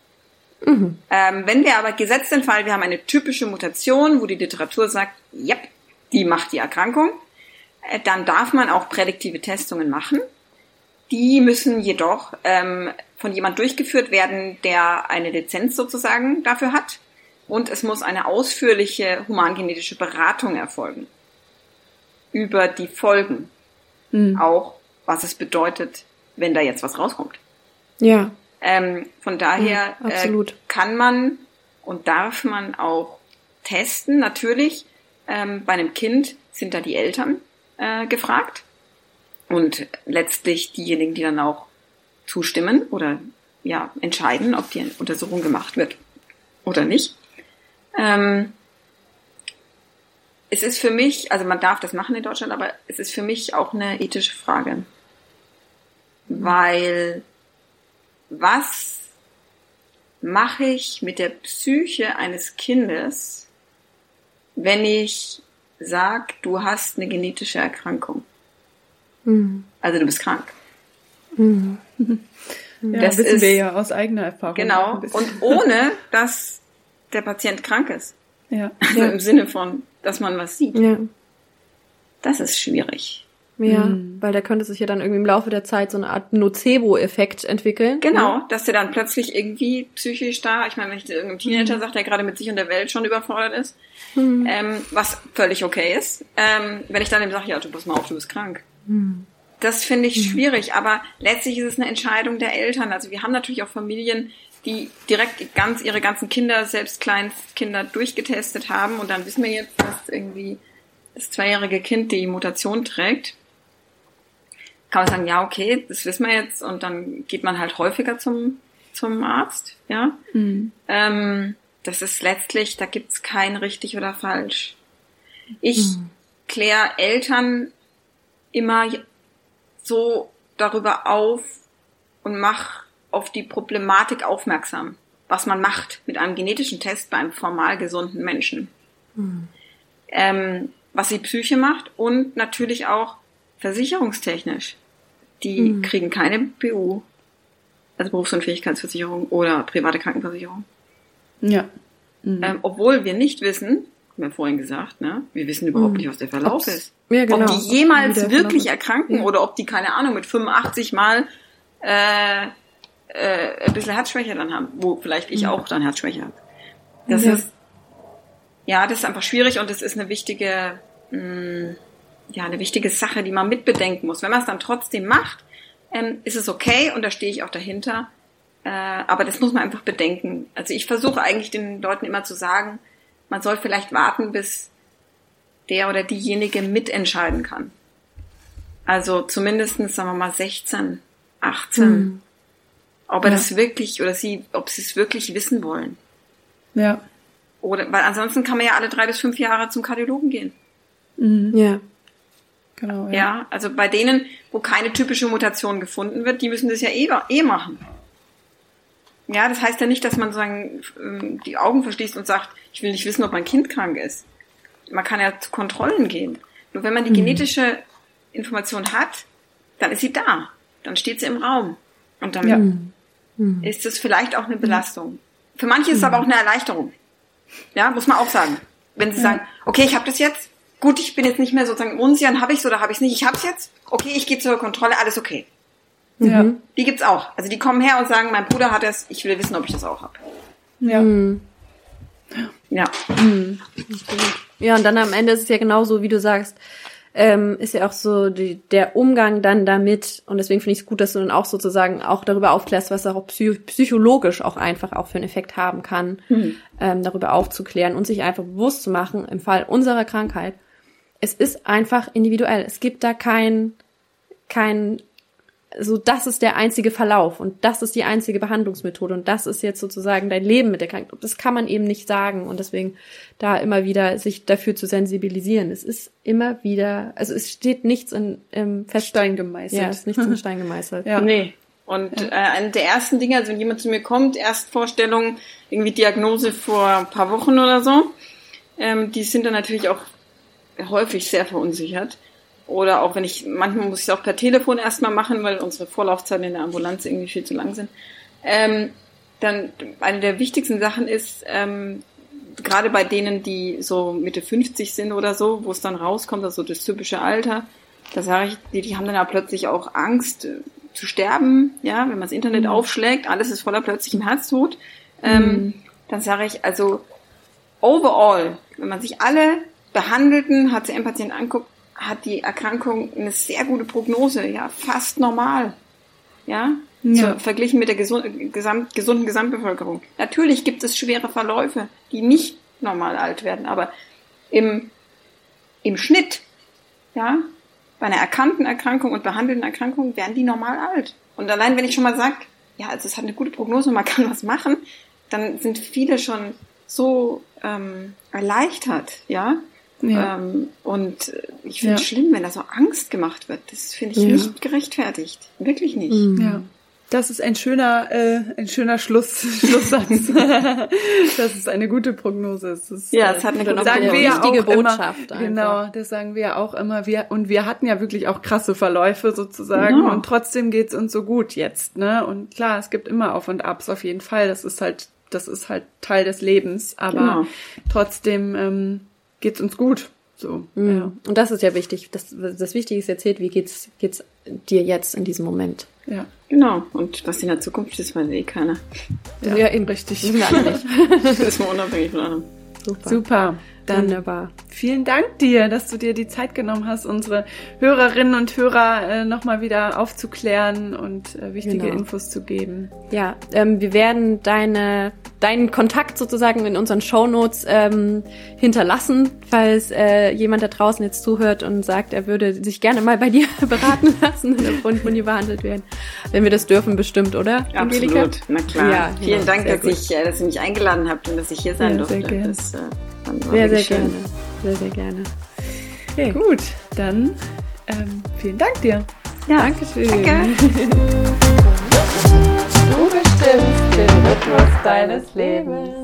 Mhm. Ähm, wenn wir aber gesetzt den Fall, wir haben eine typische Mutation, wo die Literatur sagt, ja, die macht die Erkrankung, äh, dann darf man auch prädiktive Testungen machen. Die müssen jedoch ähm, von jemand durchgeführt werden, der eine Lizenz sozusagen dafür hat und es muss eine ausführliche humangenetische Beratung erfolgen über die Folgen, mhm. auch was es bedeutet, wenn da jetzt was rauskommt. Ja. Ähm, von daher ja, äh, kann man und darf man auch testen. Natürlich, ähm, bei einem Kind sind da die Eltern äh, gefragt und letztlich diejenigen, die dann auch zustimmen oder ja entscheiden, ob die Untersuchung gemacht wird oder nicht. Ähm, es ist für mich, also man darf das machen in Deutschland, aber es ist für mich auch eine ethische Frage. Weil was mache ich mit der Psyche eines Kindes, wenn ich sag, du hast eine genetische Erkrankung? Mhm. Also du bist krank. Mhm. Ja, das wissen ist, wir ja aus eigener Erfahrung. Genau. Und ohne, dass der Patient krank ist. Ja. Also ja. im Sinne von, dass man was sieht. Ja. Das ist schwierig. Ja, mhm. weil da könnte sich ja dann irgendwie im Laufe der Zeit so eine Art Nocebo-Effekt entwickeln. Genau, ne? dass der dann plötzlich irgendwie psychisch da, ich meine, wenn ich irgendeinem Teenager mhm. sage, der gerade mit sich und der Welt schon überfordert ist, mhm. ähm, was völlig okay ist, ähm, wenn ich dann ihm sage, ja, du pass mal auf, du bist krank. Mhm. Das finde ich mhm. schwierig, aber letztlich ist es eine Entscheidung der Eltern. Also wir haben natürlich auch Familien, die direkt ganz ihre ganzen Kinder, selbst Kleinstkinder durchgetestet haben und dann wissen wir jetzt, dass irgendwie das zweijährige Kind die Mutation trägt, kann man sagen, ja, okay, das wissen wir jetzt und dann geht man halt häufiger zum, zum Arzt, ja. Mhm. Ähm, das ist letztlich, da gibt's kein richtig oder falsch. Ich mhm. kläre Eltern immer so darüber auf und mache auf die Problematik aufmerksam, was man macht mit einem genetischen Test bei einem formal gesunden Menschen. Mhm. Ähm, was die Psyche macht und natürlich auch versicherungstechnisch. Die mhm. kriegen keine BU, also Berufsunfähigkeitsversicherung oder private Krankenversicherung. Ja. Mhm. Ähm, obwohl wir nicht wissen, haben wir vorhin gesagt, ne? Wir wissen überhaupt mhm. nicht, was der Verlauf Ob's, ist. Ja, genau. Ob die jemals wirklich erkranken ja. oder ob die, keine Ahnung, mit 85 Mal äh, äh, ein bisschen Herzschwäche dann haben, wo vielleicht ich mhm. auch dann Herzschwäche habe. Das ja. ist ja, das ist einfach schwierig und das ist eine wichtige, mh, mm, ja, eine wichtige Sache, die man mitbedenken muss. Wenn man es dann trotzdem macht, ähm, ist es okay und da stehe ich auch dahinter. Äh, aber das muss man einfach bedenken. Also ich versuche eigentlich den Leuten immer zu sagen, man soll vielleicht warten, bis der oder diejenige mitentscheiden kann. Also zumindestens sagen wir mal 16, 18. Mhm. Ob er ja. das wirklich oder sie, ob sie es wirklich wissen wollen. Ja. Oder, weil ansonsten kann man ja alle drei bis fünf Jahre zum Kardiologen gehen. Mhm. Ja. Genau, ja. ja, also bei denen, wo keine typische Mutation gefunden wird, die müssen das ja eh, eh machen. Ja, das heißt ja nicht, dass man sagen, ähm, die Augen verschließt und sagt, ich will nicht wissen, ob mein Kind krank ist. Man kann ja zu Kontrollen gehen. Nur wenn man die mhm. genetische Information hat, dann ist sie da. Dann steht sie im Raum. Und dann ja. Mhm. ist es vielleicht auch eine Belastung. Für manche ist es aber auch eine Erleichterung. Ja, muss man auch sagen. Wenn sie sagen, okay, ich habe das jetzt, gut, ich bin jetzt nicht mehr sozusagen unsicher, habe ich es oder habe ich es nicht, ich habe es jetzt, okay, ich gehe zur Kontrolle, alles okay. Ja. Mhm. Die gibt's auch. Also die kommen her und sagen, mein Bruder hat es, ich will wissen, ob ich das auch habe. Ja. Mhm. Ja. Mhm. Ja, und dann am Ende ist es ja genauso, wie du sagst, ähm, ist ja auch so die, der Umgang dann damit und deswegen finde ich es gut, dass du dann auch sozusagen auch darüber aufklärst, was auch psychologisch auch einfach auch für einen Effekt haben kann, mhm. ähm, darüber aufzuklären und sich einfach bewusst zu machen, im Fall unserer Krankheit, es ist einfach individuell. Es gibt da kein, kein so das ist der einzige Verlauf und das ist die einzige Behandlungsmethode und das ist jetzt sozusagen dein Leben mit der Krankheit. Das kann man eben nicht sagen und deswegen da immer wieder sich dafür zu sensibilisieren. Es ist immer wieder, also es steht nichts in im Feststein gemeißelt. Ja, es ist nichts in Stein gemeißelt. ja. Nee. Und äh, eine der ersten Dinge, also wenn jemand zu mir kommt, Erstvorstellung, irgendwie Diagnose vor ein paar Wochen oder so, ähm, die sind dann natürlich auch häufig sehr verunsichert. Oder auch wenn ich, manchmal muss ich es auch per Telefon erstmal machen, weil unsere Vorlaufzeiten in der Ambulanz irgendwie viel zu lang sind. Ähm, dann eine der wichtigsten Sachen ist, ähm, gerade bei denen, die so Mitte 50 sind oder so, wo es dann rauskommt, also das typische Alter, da sage ich, die, die haben dann ja plötzlich auch Angst äh, zu sterben, ja, wenn man das Internet mhm. aufschlägt, alles ist voller plötzlichem Herztod. Ähm, mhm. Dann sage ich, also overall, wenn man sich alle behandelten HCM-Patienten anguckt, hat die Erkrankung eine sehr gute Prognose, ja, fast normal. Ja, ja. So, verglichen mit der gesund, gesamt, gesunden Gesamtbevölkerung. Natürlich gibt es schwere Verläufe, die nicht normal alt werden, aber im, im Schnitt, ja, bei einer erkannten Erkrankung und behandelten Erkrankung werden die normal alt. Und allein wenn ich schon mal sage, ja, also es hat eine gute Prognose, man kann was machen, dann sind viele schon so ähm, erleichtert, ja, ja. Ähm, und ich finde es ja. schlimm, wenn da so Angst gemacht wird. Das finde ich ja. nicht gerechtfertigt. Wirklich nicht. Mhm. Ja. Das ist ein schöner, äh, ein schöner Schluss, Schlusssatz. das ist eine gute Prognose. Es ist, ja, es hat eine gute sagen wir ja auch Botschaft. Immer, genau, das sagen wir ja auch immer. Wir, und wir hatten ja wirklich auch krasse Verläufe sozusagen. Genau. Und trotzdem geht's uns so gut jetzt. Ne? Und klar, es gibt immer Auf und Abs auf jeden Fall. Das ist halt, das ist halt Teil des Lebens. Aber genau. trotzdem ähm, geht's uns gut. So. Mhm. Ja. Und das ist ja wichtig. Das, das Wichtige ist erzählt, wie geht's, geht's dir jetzt in diesem Moment? Ja. Genau. Und was in der Zukunft ist, weiß eh keiner. Ja, ja eben richtig. Das ist mal unabhängig von allem. Super. Super. Dann Wunderbar. Vielen Dank dir, dass du dir die Zeit genommen hast, unsere Hörerinnen und Hörer äh, nochmal wieder aufzuklären und äh, wichtige genau. Infos zu geben. Ja, ähm, wir werden deine, deinen Kontakt sozusagen in unseren Show Notes ähm, hinterlassen, falls äh, jemand da draußen jetzt zuhört und sagt, er würde sich gerne mal bei dir beraten lassen und von dir behandelt werden. Wenn wir das dürfen, bestimmt, oder? Angelika? Absolut, na klar. Ja, Vielen genau, Dank, dass, ich, äh, dass ihr mich eingeladen habt und dass ich hier sein ja, durfte. Das, äh, sehr, sehr schön. gerne. Sehr, sehr gerne. Okay. Gut, dann ähm, vielen Dank dir. Ja, Dankeschön. Danke. Du bestimmst den Rhythmus deines Lebens.